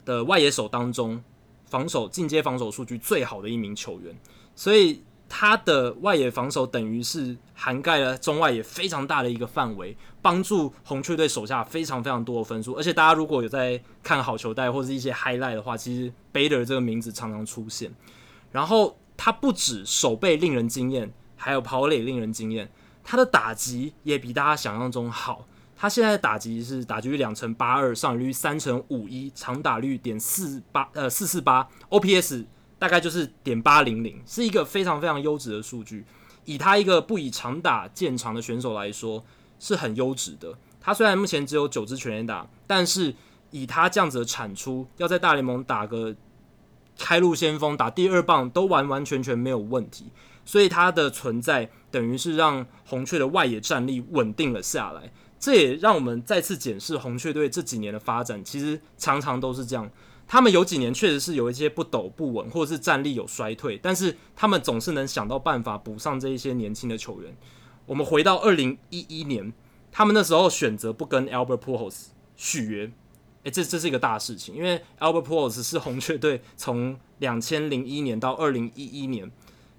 的外野手当中，防守进阶防守数据最好的一名球员。所以。他的外野防守等于是涵盖了中外野非常大的一个范围，帮助红雀队手下非常非常多的分数。而且大家如果有在看好球带或者一些 highlight 的话，其实 Bader 这个名字常常出现。然后他不止守备令人惊艳，还有跑垒令人惊艳，他的打击也比大家想象中好。他现在的打击是打击率两成八二，上垒率三成五一，长打率点四八呃四四八，OPS。大概就是点八零零，是一个非常非常优质的数据。以他一个不以长打见长的选手来说，是很优质的。他虽然目前只有九支全垒打，但是以他这样子的产出，要在大联盟打个开路先锋、打第二棒都完完全全没有问题。所以他的存在等于是让红雀的外野战力稳定了下来。这也让我们再次检视红雀队这几年的发展，其实常常都是这样。他们有几年确实是有一些不抖不稳，或者是战力有衰退，但是他们总是能想到办法补上这一些年轻的球员。我们回到二零一一年，他们那时候选择不跟 Albert Pujols 续约，诶，这这是一个大事情，因为 Albert Pujols 是红雀队从两千零一年到二零一一年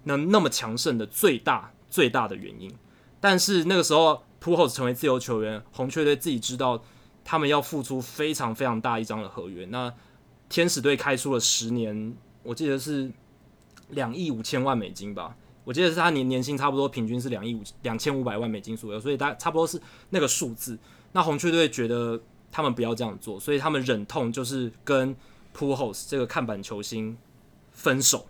能那么强盛的最大最大的原因。但是那个时候之后成为自由球员，红雀队自己知道他们要付出非常非常大一张的合约，那。天使队开出了十年，我记得是两亿五千万美金吧。我记得是他年年薪差不多平均是两亿五两千五百万美金左右，所以大差不多是那个数字。那红雀队觉得他们不要这样做，所以他们忍痛就是跟 Pujols 这个看板球星分手。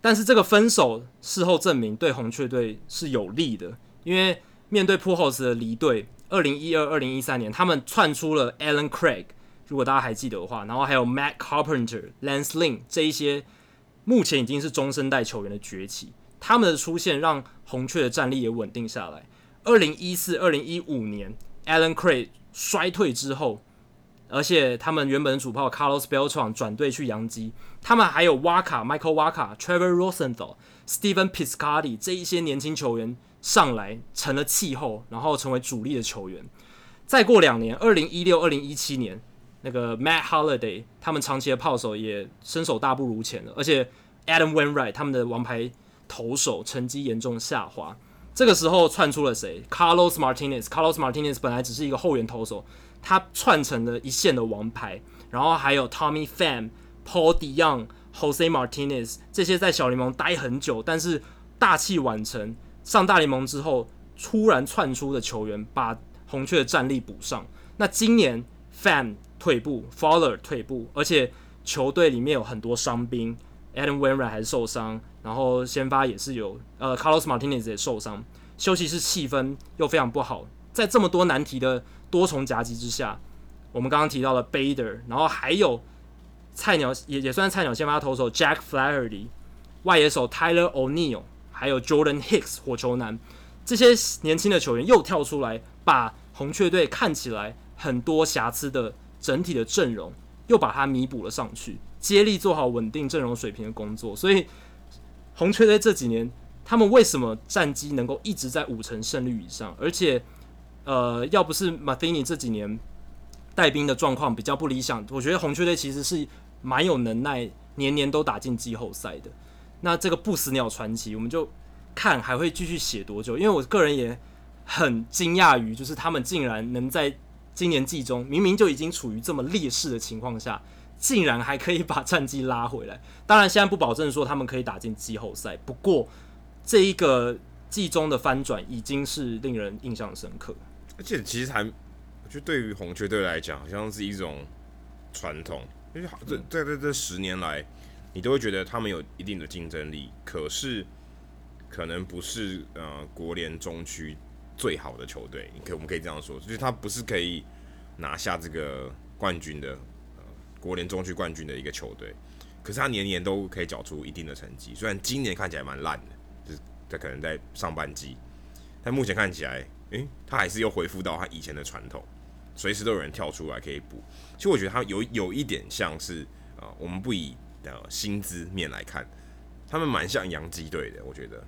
但是这个分手事后证明对红雀队是有利的，因为面对 Pujols 的离队，二零一二、二零一三年他们窜出了 Allen Craig。如果大家还记得的话，然后还有 Matt Carpenter、Lance Lynn 这一些目前已经是中生代球员的崛起，他们的出现让红雀的战力也稳定下来。二零一四、二零一五年，Allen Craig 衰退之后，而且他们原本主炮 Carlos Beltran 转队去洋基，他们还有 Wacha、Michael 瓦卡、Trevor Rosenthal、Stephen Piscotty 这一些年轻球员上来成了气候，然后成为主力的球员。再过两年，二零一六、二零一七年。那个 Matt Holiday 他们长期的炮手也身手大不如前了，而且 Adam Wainwright 他们的王牌投手成绩严重下滑。这个时候窜出了谁？Carlos Martinez。Carlos Martinez 本来只是一个后援投手，他窜成了一线的王牌。然后还有 Tommy Pham、Paul DeJong、Jose Martinez 这些在小联盟待很久，但是大器晚成，上大联盟之后突然窜出的球员，把红雀的战力补上。那今年 Fan 退步，Fowler 退步，而且球队里面有很多伤兵，Adam Wainwright 还是受伤，然后先发也是有，呃，Carlos Martinez 也受伤，休息室气氛又非常不好，在这么多难题的多重夹击之下，我们刚刚提到了 Bader，然后还有菜鸟也也算菜鸟先发投手 Jack Flaherty，外野手 Tyler O'Neill，还有 Jordan Hicks 火球男，这些年轻的球员又跳出来，把红雀队看起来很多瑕疵的。整体的阵容又把它弥补了上去，接力做好稳定阵容水平的工作。所以红雀队这几年，他们为什么战绩能够一直在五成胜率以上？而且，呃，要不是 Matheny 这几年带兵的状况比较不理想。我觉得红雀队其实是蛮有能耐，年年都打进季后赛的。那这个不死鸟传奇，我们就看还会继续写多久？因为我个人也很惊讶于，就是他们竟然能在今年季中，明明就已经处于这么劣势的情况下，竟然还可以把战绩拉回来。当然，现在不保证说他们可以打进季后赛，不过这一个季中的翻转已经是令人印象深刻。而且，其实还，我觉得对于红雀队来讲，好像是一种传统，因为好这在这这十年来。你都会觉得他们有一定的竞争力，可是可能不是呃国联中区最好的球队，可我们可以这样说，就是他不是可以拿下这个冠军的呃国联中区冠军的一个球队，可是他年年都可以缴出一定的成绩，虽然今年看起来蛮烂的，就是他可能在上半季，但目前看起来，诶、他还是又恢复到他以前的传统，随时都有人跳出来可以补。其实我觉得他有有一点像是啊、呃，我们不以。的薪资面来看，他们蛮像洋基队的，我觉得，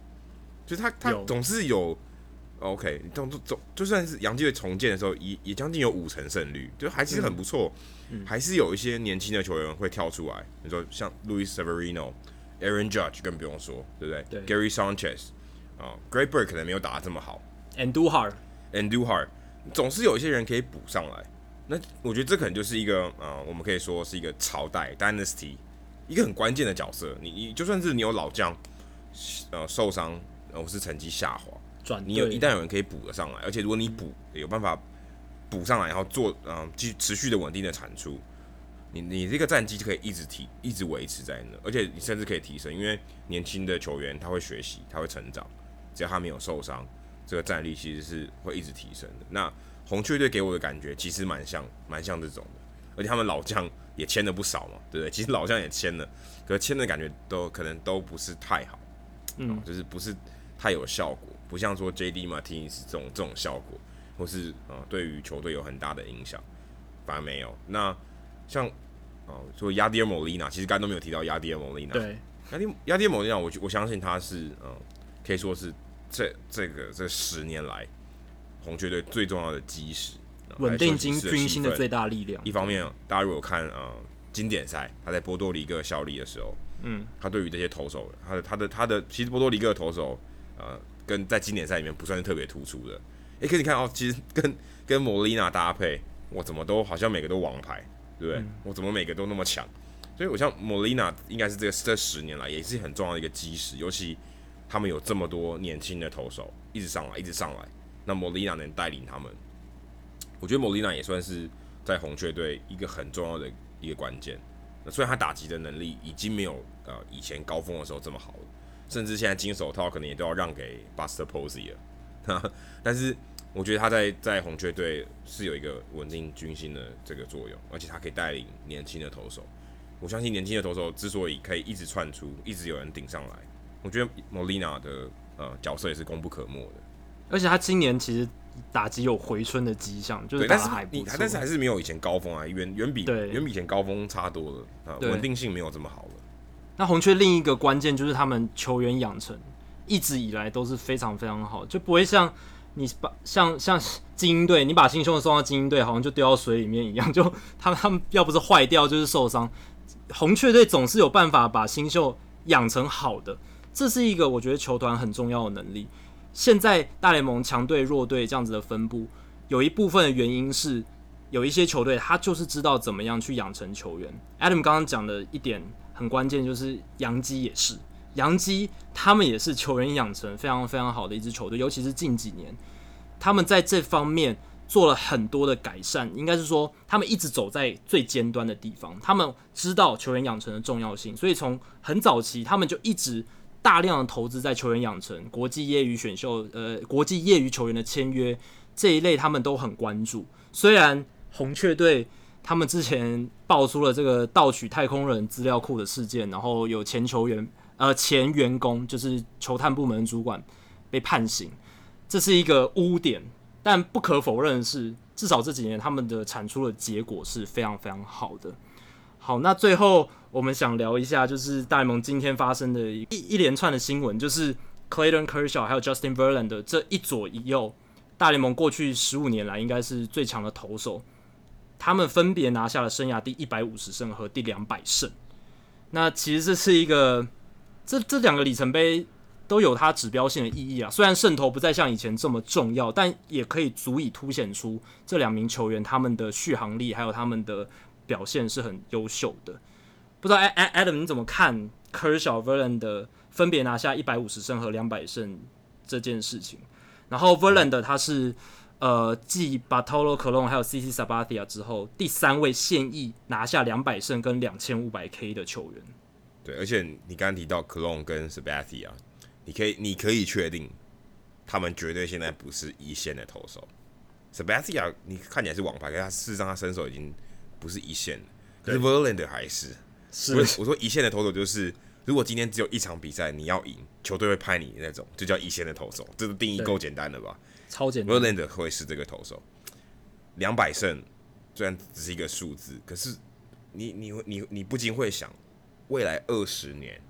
就他他总是有，有 OK，总总就算是洋基队重建的时候，也也将近有五成胜率，就还是很不错，嗯，还是有一些年轻的球员会跳出来，你说像 Luis Severino、Aaron Judge 更不用说，对不对，对？Gary Sanchez 啊，Great Bird 可能没有打得这么好，And Duhar、And Duhar 总是有一些人可以补上来，那我觉得这可能就是一个呃，我们可以说是一个朝代 Dynasty。一个很关键的角色，你你就算是你有老将，呃受伤，或是成绩下滑，你有一旦有人可以补得上来，而且如果你补有办法补上来，然后做嗯继持续的稳定的产出，你你这个战绩就可以一直提一直维持在那，而且你甚至可以提升，因为年轻的球员他会学习，他会成长，只要他没有受伤，这个战力其实是会一直提升的。那红雀队给我的感觉其实蛮像蛮像这种的。而且他们老将也签了不少嘛，对不对？其实老将也签了，可是签的感觉都可能都不是太好，嗯，就是不是太有效果，不像说 J.D. Martinez 这种这种效果，或是啊、呃、对于球队有很大的影响，反而没有。那像哦，说亚迪尔莫利纳，其实刚刚都没有提到亚迪尔莫利纳，对，亚迪亚迪尔莫利纳，我我相信他是嗯、呃，可以说是这这个这十年来红雀队最重要的基石。稳定军军心的最大力量。一方面，大家如果看呃经典赛，他在波多黎各效力的时候，嗯，他对于这些投手，他的他的他的，其实波多黎各的投手，呃，跟在经典赛里面不算是特别突出的。诶，可你看哦，其实跟跟莫莉娜搭配，我怎么都好像每个都王牌，对不对？嗯、我怎么每个都那么强？所以，我像莫莉娜应该是这个这十年来也是很重要的一个基石，尤其他们有这么多年轻的投手一直上来，一直上来，那莫莉娜能带领他们。我觉得莫利纳也算是在红雀队一个很重要的一个关键。那虽然他打击的能力已经没有呃以前高峰的时候这么好了，甚至现在金手套可能也都要让给 Buster Posey 了。但是我觉得他在在红雀队是有一个稳定军心的这个作用，而且他可以带领年轻的投手。我相信年轻的投手之所以可以一直窜出，一直有人顶上来，我觉得莫利纳的呃角色也是功不可没的。而且他今年其实。打击有回春的迹象，就是打得还不错，但是还是没有以前高峰啊，远远比远比以前高峰差多了啊，稳定性没有这么好了。那红雀另一个关键就是他们球员养成一直以来都是非常非常好，就不会像你把像像精英队，你把新秀送到精英队，好像就丢到水里面一样，就他们他们要不是坏掉就是受伤。红雀队总是有办法把新秀养成好的，这是一个我觉得球团很重要的能力。现在大联盟强队弱队这样子的分布，有一部分的原因是有一些球队他就是知道怎么样去养成球员。Adam 刚刚讲的一点很关键，就是洋基也是，洋基他们也是球员养成非常非常好的一支球队，尤其是近几年，他们在这方面做了很多的改善。应该是说，他们一直走在最尖端的地方，他们知道球员养成的重要性，所以从很早期他们就一直。大量的投资在球员养成、国际业余选秀、呃，国际业余球员的签约这一类，他们都很关注。虽然红雀队他们之前爆出了这个盗取太空人资料库的事件，然后有前球员、呃前员工，就是球探部门主管被判刑，这是一个污点。但不可否认的是，至少这几年他们的产出的结果是非常非常好的。好，那最后。我们想聊一下，就是大联盟今天发生的一一连串的新闻，就是 Clayton Kershaw 还有 Justin Verlander 这一左一右，大联盟过去十五年来应该是最强的投手，他们分别拿下了生涯第一百五十胜和第两百胜。那其实这是一个，这这两个里程碑都有它指标性的意义啊。虽然胜投不再像以前这么重要，但也可以足以凸显出这两名球员他们的续航力还有他们的表现是很优秀的。不知道 Adam 你怎么看 Kershaw、Verlander 分别拿下一百五十胜和两百胜这件事情？然后 Verlander 他是呃继 Bartolo Colon 还有 CC Sabathia 之后第三位现役拿下两百胜跟两千五百 K 的球员。对，而且你刚刚提到 Colon 跟 Sabathia，你可以你可以确定他们绝对现在不是一线的投手。Sabathia 你看起来是王牌，可是他事实上他身手已经不是一线了。可是 Verlander 还是。是，我说一线的投手就是，如果今天只有一场比赛你要赢，球队会派你那种，就叫一线的投手。这个定义够简单了吧？超简单。Verlander 会是这个投手，两百胜虽然只是一个数字，可是你你你你不禁会想，未来二十年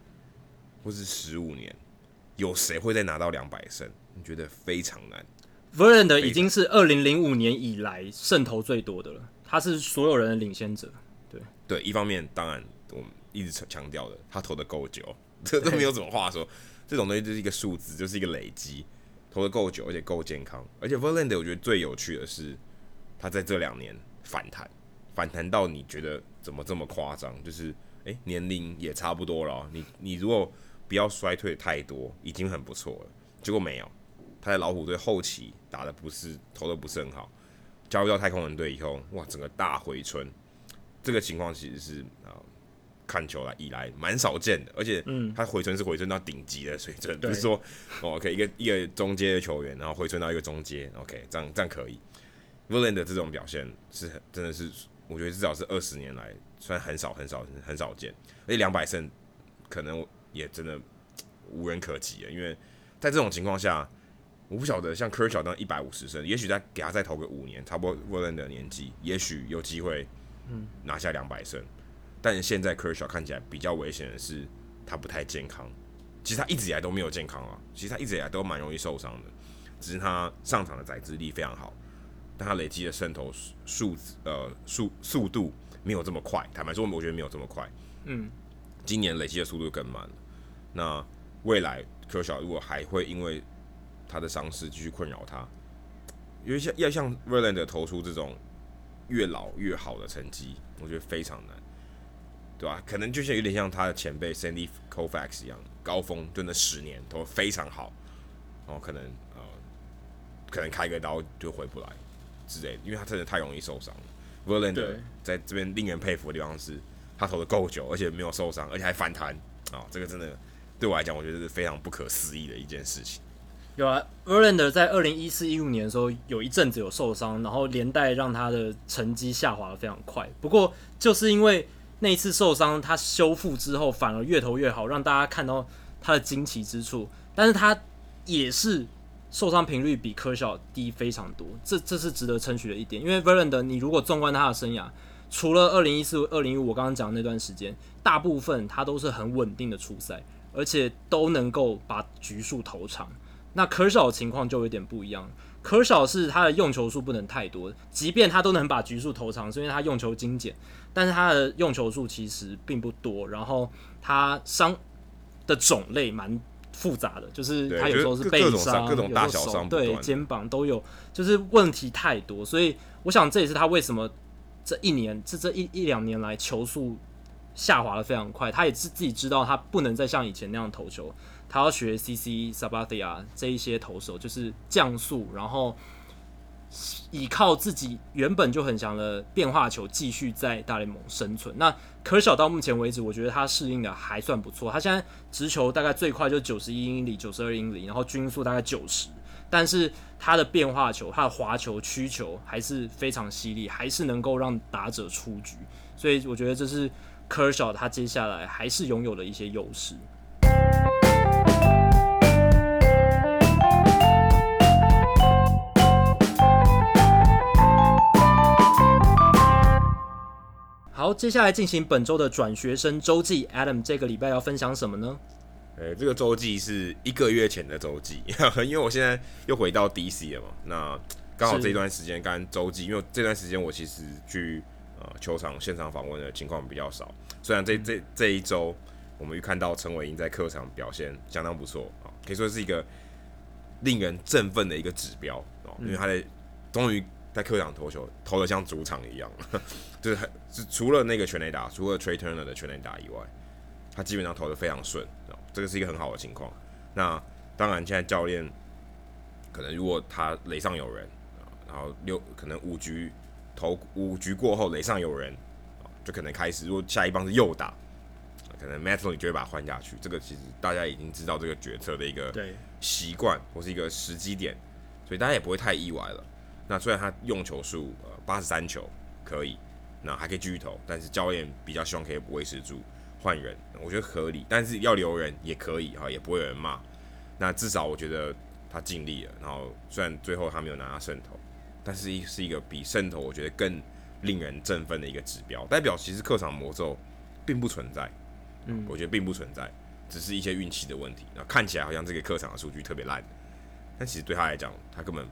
或是十五年，有谁会再拿到两百胜？你觉得非常难。Verlander 已经是二零零五年以来胜投最多的了，他是所有人的领先者。对对，一方面当然。我们一直强调的，他投的够久，这都没有什么话说。这种东西就是一个数字，就是一个累积，投的够久，而且够健康。而且 Verlander 我觉得最有趣的是，他在这两年反弹，反弹到你觉得怎么这么夸张？就是诶、欸，年龄也差不多了，你你如果不要衰退太多，已经很不错了。结果没有，他在老虎队后期打的不是，投的不是很好，加入到太空人队以后，哇，整个大回春。这个情况其实是啊。看球来以来蛮少见的，而且他回春是回春到顶级的水准，不、嗯、是说哦，OK 一个一个中阶的球员，然后回春到一个中阶，OK 这样这样可以。Verlander 的这种表现是很真的是，我觉得至少是二十年来算很少很少很少见，而且两百胜可能也真的无人可及了，因为在这种情况下，我不晓得像 Kershaw 当一百五十胜，也许再给他再投个五年，差不多 Verlander 的年纪，也许有机会拿下两百胜。但现在 Kershaw 看起来比较危险的是，他不太健康。其实他一直以来都没有健康啊，其实他一直以来都蛮容易受伤的，只是他上场的载资力非常好，但他累积的胜投数呃速速度没有这么快。坦白说，我觉得没有这么快。嗯，今年累积的速度更慢了。那未来 Kershaw 如果还会因为他的伤势继续困扰他，因为像要像 Verlander 投出这种越老越好的成绩，我觉得非常难。对吧？可能就像有点像他的前辈 Sandy Koufax 一样，高峰就那十年都非常好，然后可能呃，可能开个刀就回不来之类的，因为他真的太容易受伤了。Verlander 在这边令人佩服的地方是，他投的够久，而且没有受伤，而且还反弹啊、哦！这个真的对我来讲，我觉得是非常不可思议的一件事情。有啊，Verlander 在二零一四一五年的时候有一阵子有受伤，然后连带让他的成绩下滑的非常快。不过就是因为那一次受伤，他修复之后反而越投越好，让大家看到他的惊奇之处。但是他也是受伤频率比科小低非常多，这这是值得称许的一点。因为 Verland，你如果纵观他的生涯，除了二零一四、二零一五我刚刚讲的那段时间，大部分他都是很稳定的出赛，而且都能够把局数投长。那科小的情况就有点不一样。科小是他的用球数不能太多，即便他都能把局数投长，是因为他用球精简。但是他的用球数其实并不多，然后他伤的种类蛮复杂的，就是他有时候是背伤，各种大小伤，对肩膀都有，就是问题太多。所以我想这也是他为什么这一年这这一一两年来球速下滑的非常快。他也是自己知道他不能再像以前那样投球，他要学 CC Sabathia 这一些投手，就是降速，然后。依靠自己原本就很强的变化球继续在大联盟生存。那可小到目前为止，我觉得他适应的还算不错。他现在直球大概最快就九十一英里、九十二英里，然后均速大概九十。但是他的变化球、他的滑球、曲球还是非常犀利，还是能够让打者出局。所以我觉得这是科尔小他接下来还是拥有的一些优势。好，接下来进行本周的转学生周记。Adam 这个礼拜要分享什么呢？呃、欸，这个周记是一个月前的周记，因为我现在又回到 DC 了嘛。那刚好这段时间刚周记，因为这段时间我其实去呃球场现场访问的情况比较少。虽然这这这一周我们又看到陈伟英在客场表现相当不错啊，可以说是一个令人振奋的一个指标哦，因为他的终于在客场投球投的像主场一样，就是很是除了那个全垒打，除了 Trea Turner 的全垒打以外，他基本上投的非常顺，这个是一个很好的情况。那当然现在教练可能如果他垒上有人。然后六可能五局投五局过后垒上有人，就可能开始。如果下一棒是右打，可能 Metro 你就会把它换下去。这个其实大家已经知道这个决策的一个习惯或是一个时机点，所以大家也不会太意外了。那虽然他用球数呃八十三球可以，那还可以继续投，但是教练比较希望可以维持住换人，我觉得合理。但是要留人也可以哈，也不会有人骂。那至少我觉得他尽力了。然后虽然最后他没有拿到胜投。但是一是一个比胜投我觉得更令人振奋的一个指标，代表其实客场魔咒并不存在，嗯，我觉得并不存在，只是一些运气的问题。那看起来好像这个客场的数据特别烂，但其实对他来讲，他根本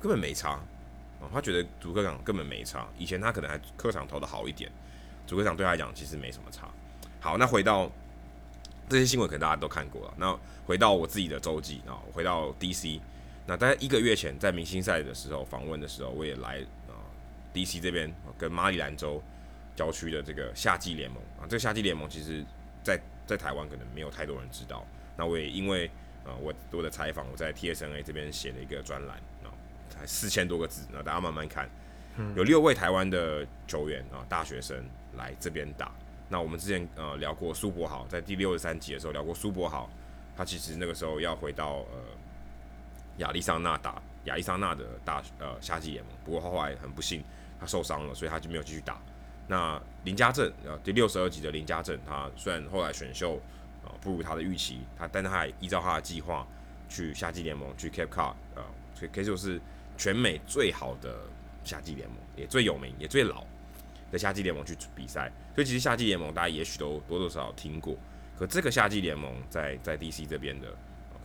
根本没差啊，他觉得主客场根本没差。以前他可能还客场投的好一点，主客场对他来讲其实没什么差。好，那回到这些新闻，可能大家都看过了。那回到我自己的周记啊，回到 DC。那大概一个月前，在明星赛的时候访问的时候，我也来啊、DC 这边跟马里兰州郊区的这个夏季联盟啊，这个夏季联盟其实在在台湾可能没有太多人知道。那我也因为啊、呃、我我的采访，我在 TSNA 这边写了一个专栏，才四千多个字，那大家慢慢看。有六位台湾的球员啊，大学生来这边打。那我们之前呃聊过苏博豪，在第六十三集的时候聊过苏博豪，他其实那个时候要回到呃。亚利桑那打亚利桑那的大呃夏季联盟，不过后来很不幸他受伤了，所以他就没有继续打。那林家正呃第六十二集的林家正，他虽然后来选秀、呃、不如他的预期，他但他还依照他的计划去夏季联盟去 Cape Cod 呃，所以可以说是全美最好的夏季联盟，也最有名也最老的夏季联盟去比赛。所以其实夏季联盟大家也许都多多少少听过，可这个夏季联盟在在 DC 这边的。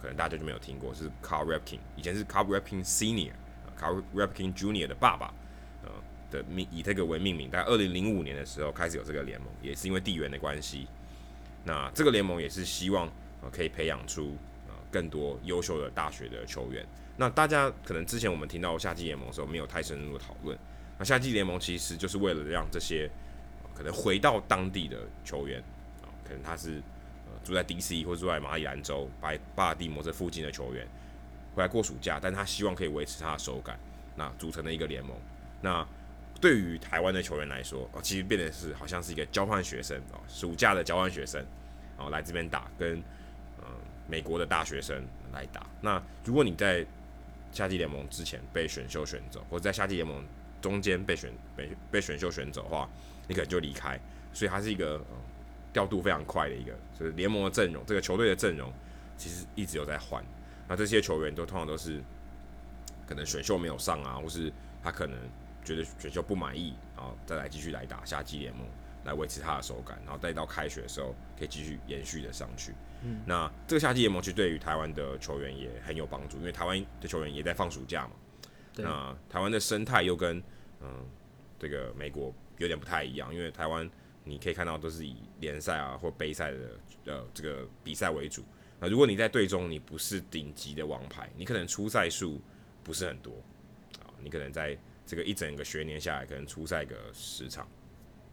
可能大家就没有听过，是 Carl Rapkin，以前是 Carl Rapkin Senior，Carl Rapkin Junior 的爸爸，呃的命以这个为命名。在二零零五年的时候开始有这个联盟，也是因为地缘的关系。那这个联盟也是希望呃可以培养出呃更多优秀的大学的球员。那大家可能之前我们听到夏季联盟的时候没有太深入的讨论。那夏季联盟其实就是为了让这些、可能回到当地的球员啊、可能他是。住在 DC 或住在马里兰州、巴巴尔的摩这附近的球员回来过暑假，但他希望可以维持他的手感，那组成的一个联盟。那对于台湾的球员来说，哦，其实变得是好像是一个交换学生哦，暑假的交换学生，然后来这边打，跟嗯美国的大学生来打。那如果你在夏季联盟之前被选秀选走，或者在夏季联盟中间被选被被选秀选走的话，你可能就离开。所以它是一个。调度非常快的一个，就是联盟的阵容，这个球队的阵容其实一直有在换。那这些球员都通常都是可能选秀没有上啊，或是他可能觉得选秀不满意，然后再来继续来打夏季联盟，来维持他的手感，然后再到开学的时候可以继续延续的上去。嗯，那这个夏季联盟其实对于台湾的球员也很有帮助，因为台湾的球员也在放暑假嘛。那台湾的生态又跟嗯这个美国有点不太一样，因为台湾。你可以看到都是以联赛啊或杯赛的呃这个比赛为主。那如果你在队中你不是顶级的王牌，你可能出赛数不是很多啊。你可能在这个一整个学年下来，可能出赛个十场，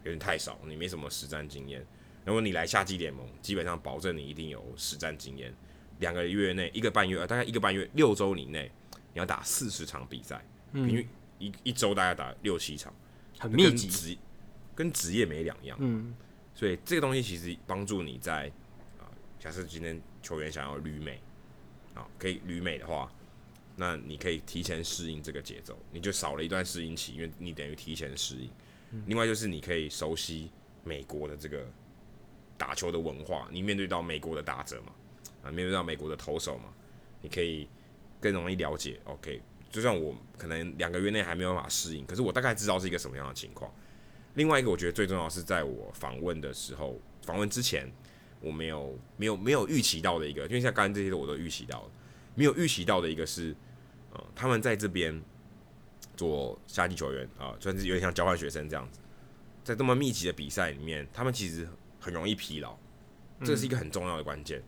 有点太少，你没什么实战经验。如果你来夏季联盟，基本上保证你一定有实战经验。两个月内，一个半月，大概一个半月六周以内，你要打四十场比赛，平均一一周大概打六七场，很密集。跟职业没两样，嗯，所以这个东西其实帮助你在啊，假设今天球员想要旅美，啊，可以旅美的话，那你可以提前适应这个节奏，你就少了一段适应期，因为你等于提前适应。另外就是你可以熟悉美国的这个打球的文化，你面对到美国的打者嘛，啊，面对到美国的投手嘛，你可以更容易了解。OK，就算我可能两个月内还没有办法适应，可是我大概知道是一个什么样的情况。另外一个，我觉得最重要是在我访问的时候，访问之前，我没有没有没有预期到的一个，因为像刚刚这些我都预期到了，没有预期到的一个是，呃，他们在这边做夏季球员啊，甚至有点像交换学生这样子，在这么密集的比赛里面，他们其实很容易疲劳，这是一个很重要的关键，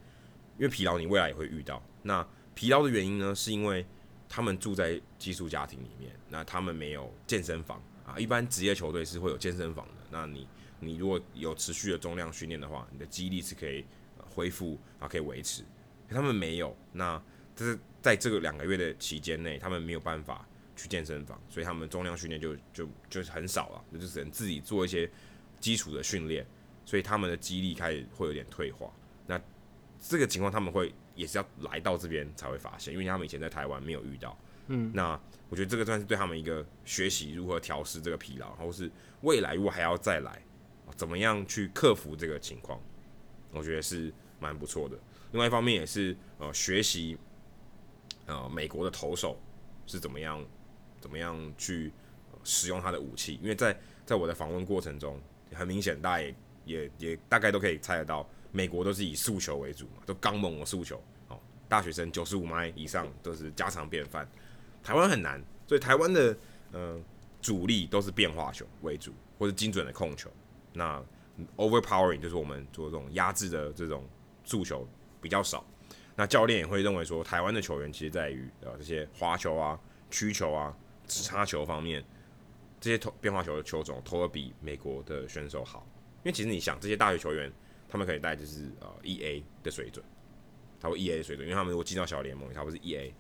因为疲劳你未来也会遇到。那疲劳的原因呢，是因为他们住在寄宿家庭里面，那他们没有健身房啊。一般职业球队是会有健身房的。那你你如果有持续的重量训练的话，你的肌力是可以恢复啊，可以维持。他们没有，那这是在这个两个月的期间内，他们没有办法去健身房，所以他们重量训练就就就是很少了，就只能自己做一些基础的训练，所以他们的肌力开始会有点退化。那这个情况他们会。也是要来到这边才会发现，因为他们以前在台湾没有遇到。嗯，那我觉得这个算是对他们一个学习如何调试这个疲劳，或是未来如果还要再来，怎么样去克服这个情况，我觉得是蛮不错的。另外一方面也是呃学习呃美国的投手是怎么样怎么样去使用他的武器，因为在在我的访问过程中，很明显大家也也也大概都可以猜得到。美国都是以速球为主嘛，都刚猛的速球，哦，大学生九十五迈以上都是家常便饭。台湾很难，所以台湾的呃主力都是变化球为主，或者精准的控球。那 overpowering 就是我们做这种压制的这种速球比较少。那教练也会认为说，台湾的球员其实在于呃这些滑球啊、曲球啊、直插球方面，这些投变化球的球种投的比美国的选手好。因为其实你想，这些大学球员。他们可以带就是呃 E A 的水准，他会 E A 的水准，因为他们如果进到小联盟，他不是 E A，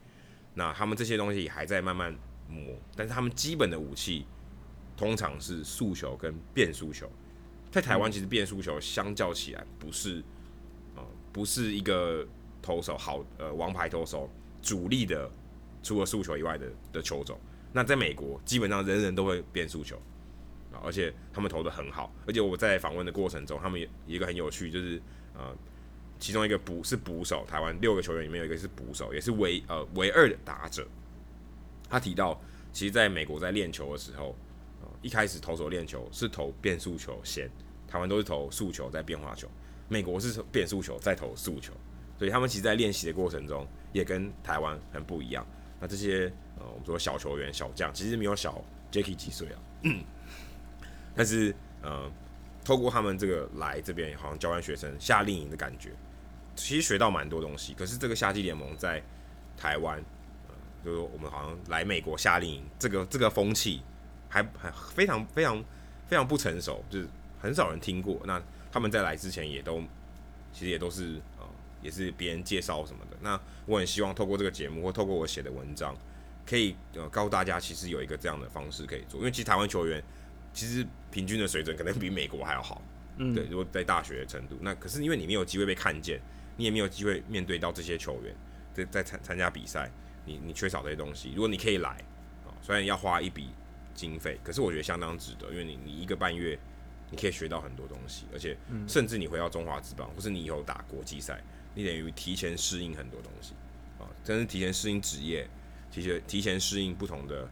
那他们这些东西还在慢慢磨，但是他们基本的武器通常是速球跟变速球，在台湾其实变速球相较起来不是啊、呃、不是一个投手好呃王牌投手主力的除了速球以外的的球种，那在美国基本上人人都会变速球。而且他们投的很好，而且我在访问的过程中，他们也一个很有趣，就是呃，其中一个捕是捕手，台湾六个球员里面有一个是捕手，也是唯呃唯二的打者。他提到，其实在美国在练球的时候，一开始投手练球是投变速球先，台湾都是投速球再变化球，美国是变速球再投速球，所以他们其实在练习的过程中也跟台湾很不一样。那这些呃，我们说小球员小将，其实没有小 Jacky 几岁啊？但是，呃，透过他们这个来这边，好像教完学生夏令营的感觉，其实学到蛮多东西。可是这个夏季联盟在台湾，呃，就是我们好像来美国夏令营，这个这个风气还还非常非常非常不成熟，就是很少人听过。那他们在来之前也都其实也都是呃，也是别人介绍什么的。那我很希望透过这个节目或透过我写的文章，可以呃告诉大家，其实有一个这样的方式可以做，因为其实台湾球员。其实平均的水准可能比美国还要好，嗯，对。如果在大学的程度，那可是因为你没有机会被看见，你也没有机会面对到这些球员，在在参参加比赛，你你缺少这些东西。如果你可以来，啊，虽然要花一笔经费，可是我觉得相当值得，因为你你一个半月，你可以学到很多东西，而且甚至你回到中华职棒，或是你以后打国际赛，你等于提前适应很多东西，啊，真是提前适应职业，提前提前适应不同的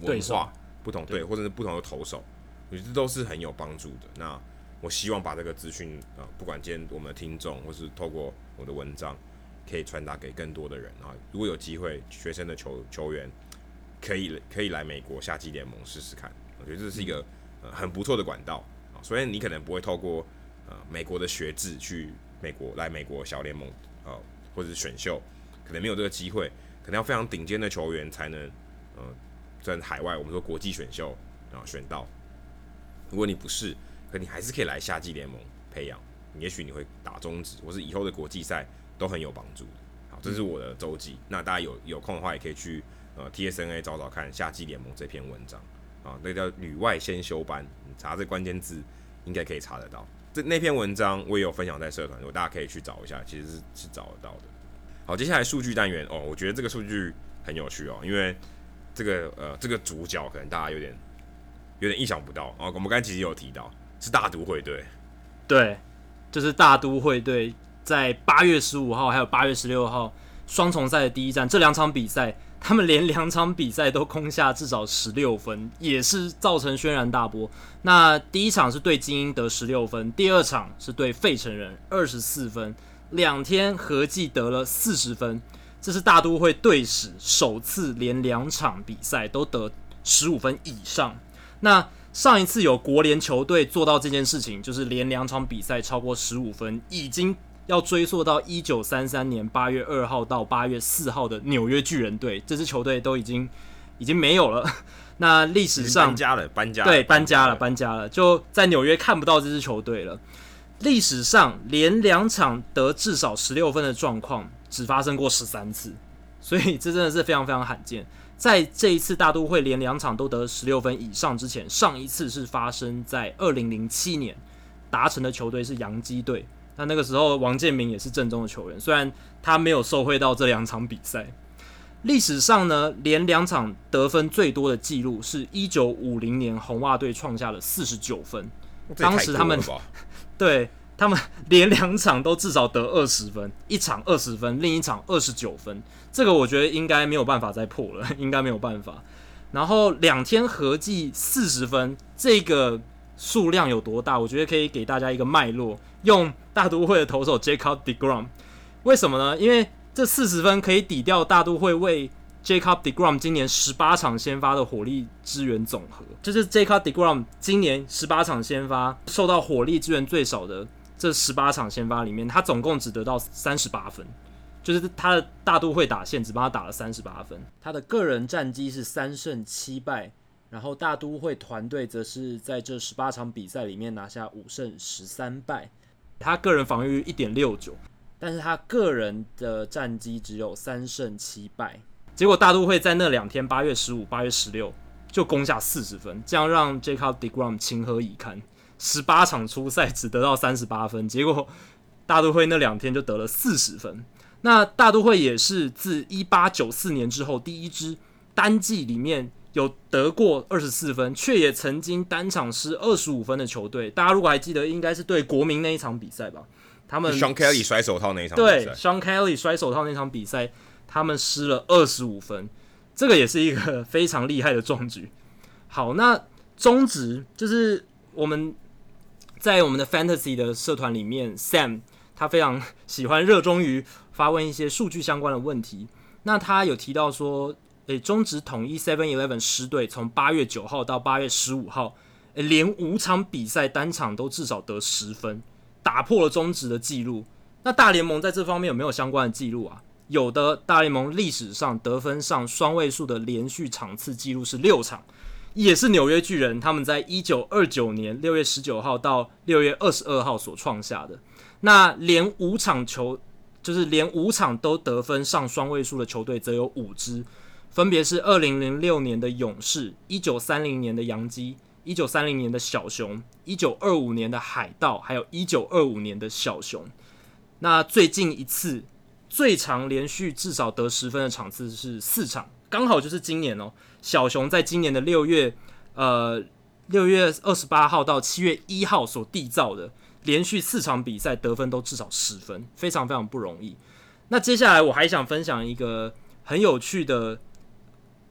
文化。不同队，或者是不同的投手，我觉得这都是很有帮助的。那我希望把这个资讯啊，不管今天我们的听众，或是透过我的文章，可以传达给更多的人啊。如果有机会，学生的球球员可以可以来美国夏季联盟试试看，我觉得这是一个呃很不错的管道啊。虽然你可能不会透过呃美国的学制去美国来美国小联盟啊，或者是选秀，可能没有这个机会，可能要非常顶尖的球员才能呃。在海外，我们说国际选秀啊，选到。如果你不是，可你还是可以来夏季联盟培养。也许你会打中职，或是以后的国际赛都很有帮助。好，这是我的周记。那大家有有空的话，也可以去呃 TSNA 找找看夏季联盟这篇文章啊，那叫旅外先修班，你查这关键字应该可以查得到。这那篇文章我也有分享在社团，我大家可以去找一下，其实是是找得到的。好，接下来数据单元哦，我觉得这个数据很有趣哦，因为。这个呃，这个主角可能大家有点有点意想不到啊。我们刚才其实有提到是大都会队，对，就是大都会队在八月十五号还有八月十六号双重赛的第一战，这两场比赛，他们连两场比赛都攻下至少十六分，也是造成轩然大波。那第一场是对精英得十六分，第二场是对费城人二十四分，两天合计得了四十分。这是大都会队史首次连两场比赛都得十五分以上。那上一次有国联球队做到这件事情，就是连两场比赛超过十五分，已经要追溯到一九三三年八月二号到八月四号的纽约巨人队，这支球队都已经已经没有了。那历史上搬家了，搬家对搬家了，搬家了，就在纽约看不到这支球队了。历史上连两场得至少十六分的状况，只发生过十三次，所以这真的是非常非常罕见。在这一次大都会连两场都得十六分以上之前，上一次是发生在二零零七年，达成的球队是洋基队。那那个时候王建民也是正宗的球员，虽然他没有受惠到这两场比赛。历史上呢，连两场得分最多的记录是一九五零年红袜队创下了四十九分，当时他们。对他们连两场都至少得二十分，一场二十分，另一场二十九分，这个我觉得应该没有办法再破了，应该没有办法。然后两天合计四十分，这个数量有多大？我觉得可以给大家一个脉络，用大都会的投手 Jacob deGrom，为什么呢？因为这四十分可以抵掉大都会为 Jacob deGrom 今年十八场先发的火力支援总和，就是 Jacob deGrom 今年十八场先发受到火力支援最少的这十八场先发里面，他总共只得到三十八分，就是他的大都会打线只帮他打了三十八分。他的个人战绩是三胜七败，然后大都会团队则是在这十八场比赛里面拿下五胜十三败。他个人防御一点六九，但是他个人的战绩只有三胜七败。结果大都会在那两天，八月十五、八月十六就攻下四十分，这样让 Jacob deGrom 情何以堪？十八场初赛只得到三十八分，结果大都会那两天就得了四十分。那大都会也是自一八九四年之后第一支单季里面有得过二十四分，却也曾经单场失二十五分的球队。大家如果还记得，应该是对国民那一场比赛吧？他们 Shawn Kelley 摔手套那一场比赛，对 Shawn Kelley 摔手套那场比赛。他们失了二十五分，这个也是一个非常厉害的壮举。好，那中职就是我们在我们的 Fantasy 的社团里面，Sam 他非常喜欢热衷于发问一些数据相关的问题。那他有提到说，诶，中职统一 Seven Eleven 狮队从八月九号到八月十五号，诶，连五场比赛单场都至少得十分，打破了中职的记录。那大联盟在这方面有没有相关的记录啊？有的大联盟历史上得分上双位数的连续场次记录是六场，也是纽约巨人他们在一九二九年六月十九号到六月二十二号所创下的。那连五场球就是连五场都得分上双位数的球队则有五支，分别是二零零六年的勇士、一九三零年的洋基、一九三零年的小熊、一九二五年的海盗，还有一九二五年的小熊。那最近一次。最长连续至少得十分的场次是四场，刚好就是今年哦。小熊在今年的六月，呃，六月二十八号到七月一号所缔造的连续四场比赛得分都至少十分，非常非常不容易。那接下来我还想分享一个很有趣的，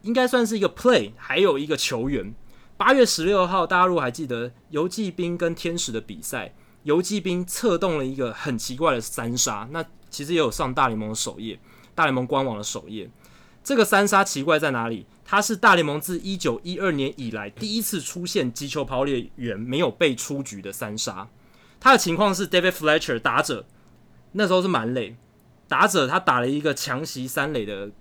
应该算是一个 play，还有一个球员。八月十六号，大家如果还记得游骑兵跟天使的比赛，游骑兵策动了一个很奇怪的三杀，那。其实也有上大联盟的首页，大联盟官网的首页。这个三杀奇怪在哪里？它是大联盟自一九一二年以来第一次出现击球跑垒员没有被出局的三杀。他的情况是 David Fletcher 打者，那时候是满垒，打者他打了一个强袭三垒的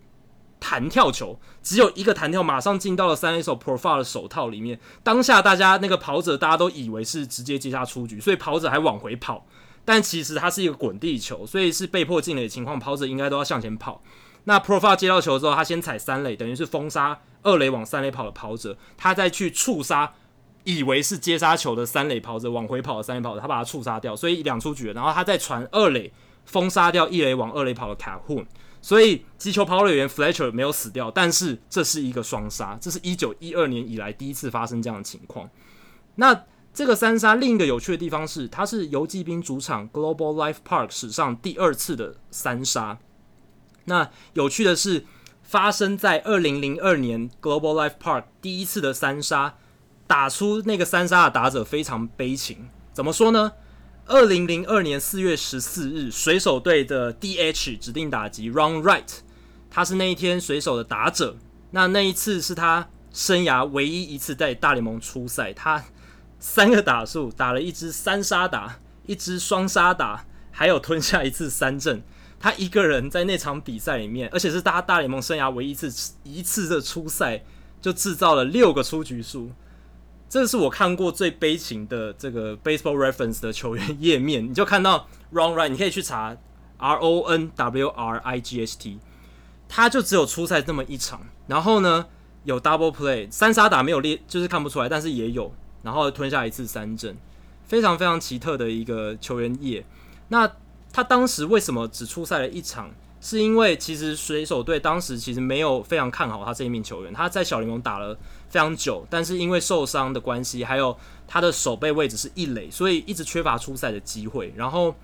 弹跳球，只有一个弹跳，马上进到了三垒手 Profile 的手套里面。当下大家那个跑者大家都以为是直接接杀出局，所以跑者还往回跑。但其实他是一个滚地球，所以是被迫进垒的情况，跑者应该都要向前跑。那 Profile 接到球之后，他先踩三垒，等于是封杀二垒往三垒跑的跑者，他再去触杀以为是接杀球的三垒跑者往回跑的三垒跑者，他把他触杀掉，所以两出局了。然后他再传二垒封杀掉一垒往二垒跑的 Calhoun，所以击球跑垒员 Fletcher 没有死掉，但是这是一个双杀，这是一九一二年以来第一次发生这样的情况。那这个三杀另一个有趣的地方是，它是游骑兵主场 Global Life Park 史上第二次的三杀。那有趣的是，发生在二零零二年 Global Life Park 第一次的三杀，打出那个三杀的打者非常悲情。怎么说呢？二零零二年四月十四日，水手队的 DH 指定打击 Ron Wright，他是那一天水手的打者。那那一次是他。生涯唯一一次在大联盟出赛，他三个打数打了一支三杀打，一支双杀打，还有吞下一次三振。他一个人在那场比赛里面，而且是他大联盟生涯唯一一次一次的出赛，就制造了六个出局数。这是我看过最悲情的这个 Baseball Reference 的球员页面，你就看到 Ron Wright，你可以去查 R O N W R I G H T，他就只有出赛这么一场，然后呢有 Double Play 三杀打没有列，就是看不出来，但是也有，然后吞下一次三振，非常非常奇特的一个球员页。那他当时为什么只出赛了一场？是因为其实水手队当时其实没有非常看好他这一名球员，他在小联盟打了非常久，但是因为受伤的关系，还有他的守备位置是一垒，所以一直缺乏出赛的机会。然后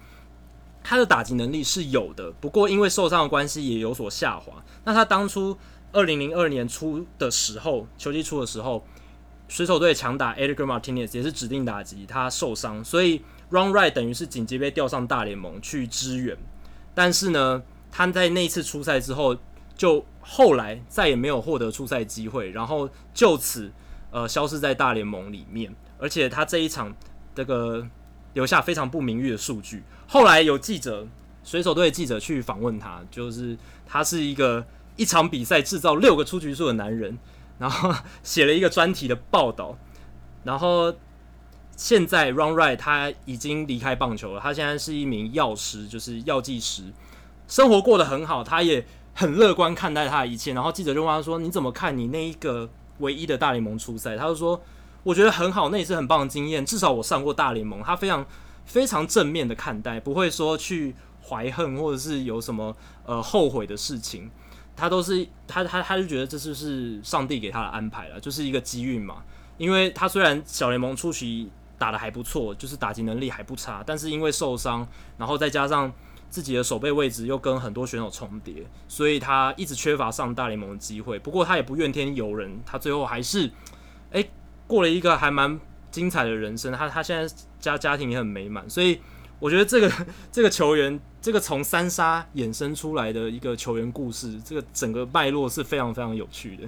他的打击能力是有的，不过因为受伤的关系也有所下滑。那他当初二零零二年初的时候，球季初的时候，水手队强打 Edgar Martinez 也是指定打击，他受伤，所以 Ron Wright 等于是紧急被调上大联盟去支援。但是呢，他在那一次出赛之后，就后来再也没有获得出赛机会，然后就此呃消失在大联盟里面。而且他这一场这个留下非常不名誉的数据。后来有记者，水手队记者去访问他，就是他是一个一场比赛制造六个出局数的男人，然后写了一个专题的报道。然后现在 Ron Wright 他已经离开棒球了，他现在是一名药师，就是药剂师。生活过得很好，他也很乐观看待他的一切。然后记者就问他说：“你怎么看你那一个唯一的大联盟出赛？”他就说：“我觉得很好，那也是很棒的经验。至少我上过大联盟。”他非常非常正面的看待，不会说去怀恨或者是有什么呃后悔的事情。他都是他他他就觉得这就是上帝给他的安排了，就是一个机运嘛。因为他虽然小联盟初期打得还不错，就是打击能力还不差，但是因为受伤，然后再加上。自己的守备位置又跟很多选手重叠，所以他一直缺乏上大联盟的机会。不过他也不怨天尤人，他最后还是诶、过了一个还蛮精彩的人生。他他现在家家庭也很美满，所以我觉得这个 这个球员，这个从三杀衍生出来的一个球员故事，这个整个脉络是非常非常有趣的。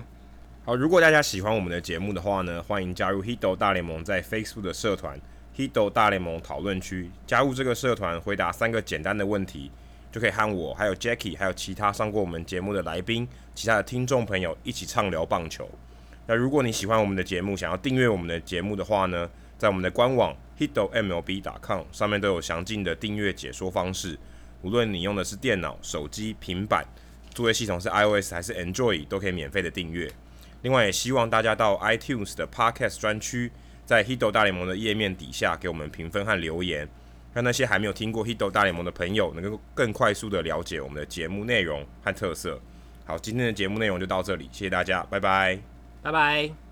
好，如果大家喜欢我们的节目的话呢，欢迎加入 Hito 大联盟在 Facebook 的社团。Hito 大联盟讨论区，加入这个社团，回答三个简单的问题，就可以和我、还有 Jackie，还有其他上过我们节目的来宾、其他的听众朋友一起畅聊棒球。那如果你喜欢我们的节目，想要订阅我们的节目的话呢，在我们的官网 hitomlb.com 上面都有详尽的订阅解说方式。无论你用的是电脑、手机、平板，作业系统是 iOS 还是 Android，都可以免费的订阅。另外，也希望大家到 iTunes 的 Podcast 专区。在 Hito 大联盟的页面底下给我们评分和留言，让那些还没有听过 Hito 大联盟的朋友能够更快速的了解我们的节目内容和特色。好，今天的节目内容就到这里，谢谢大家，拜拜，拜拜。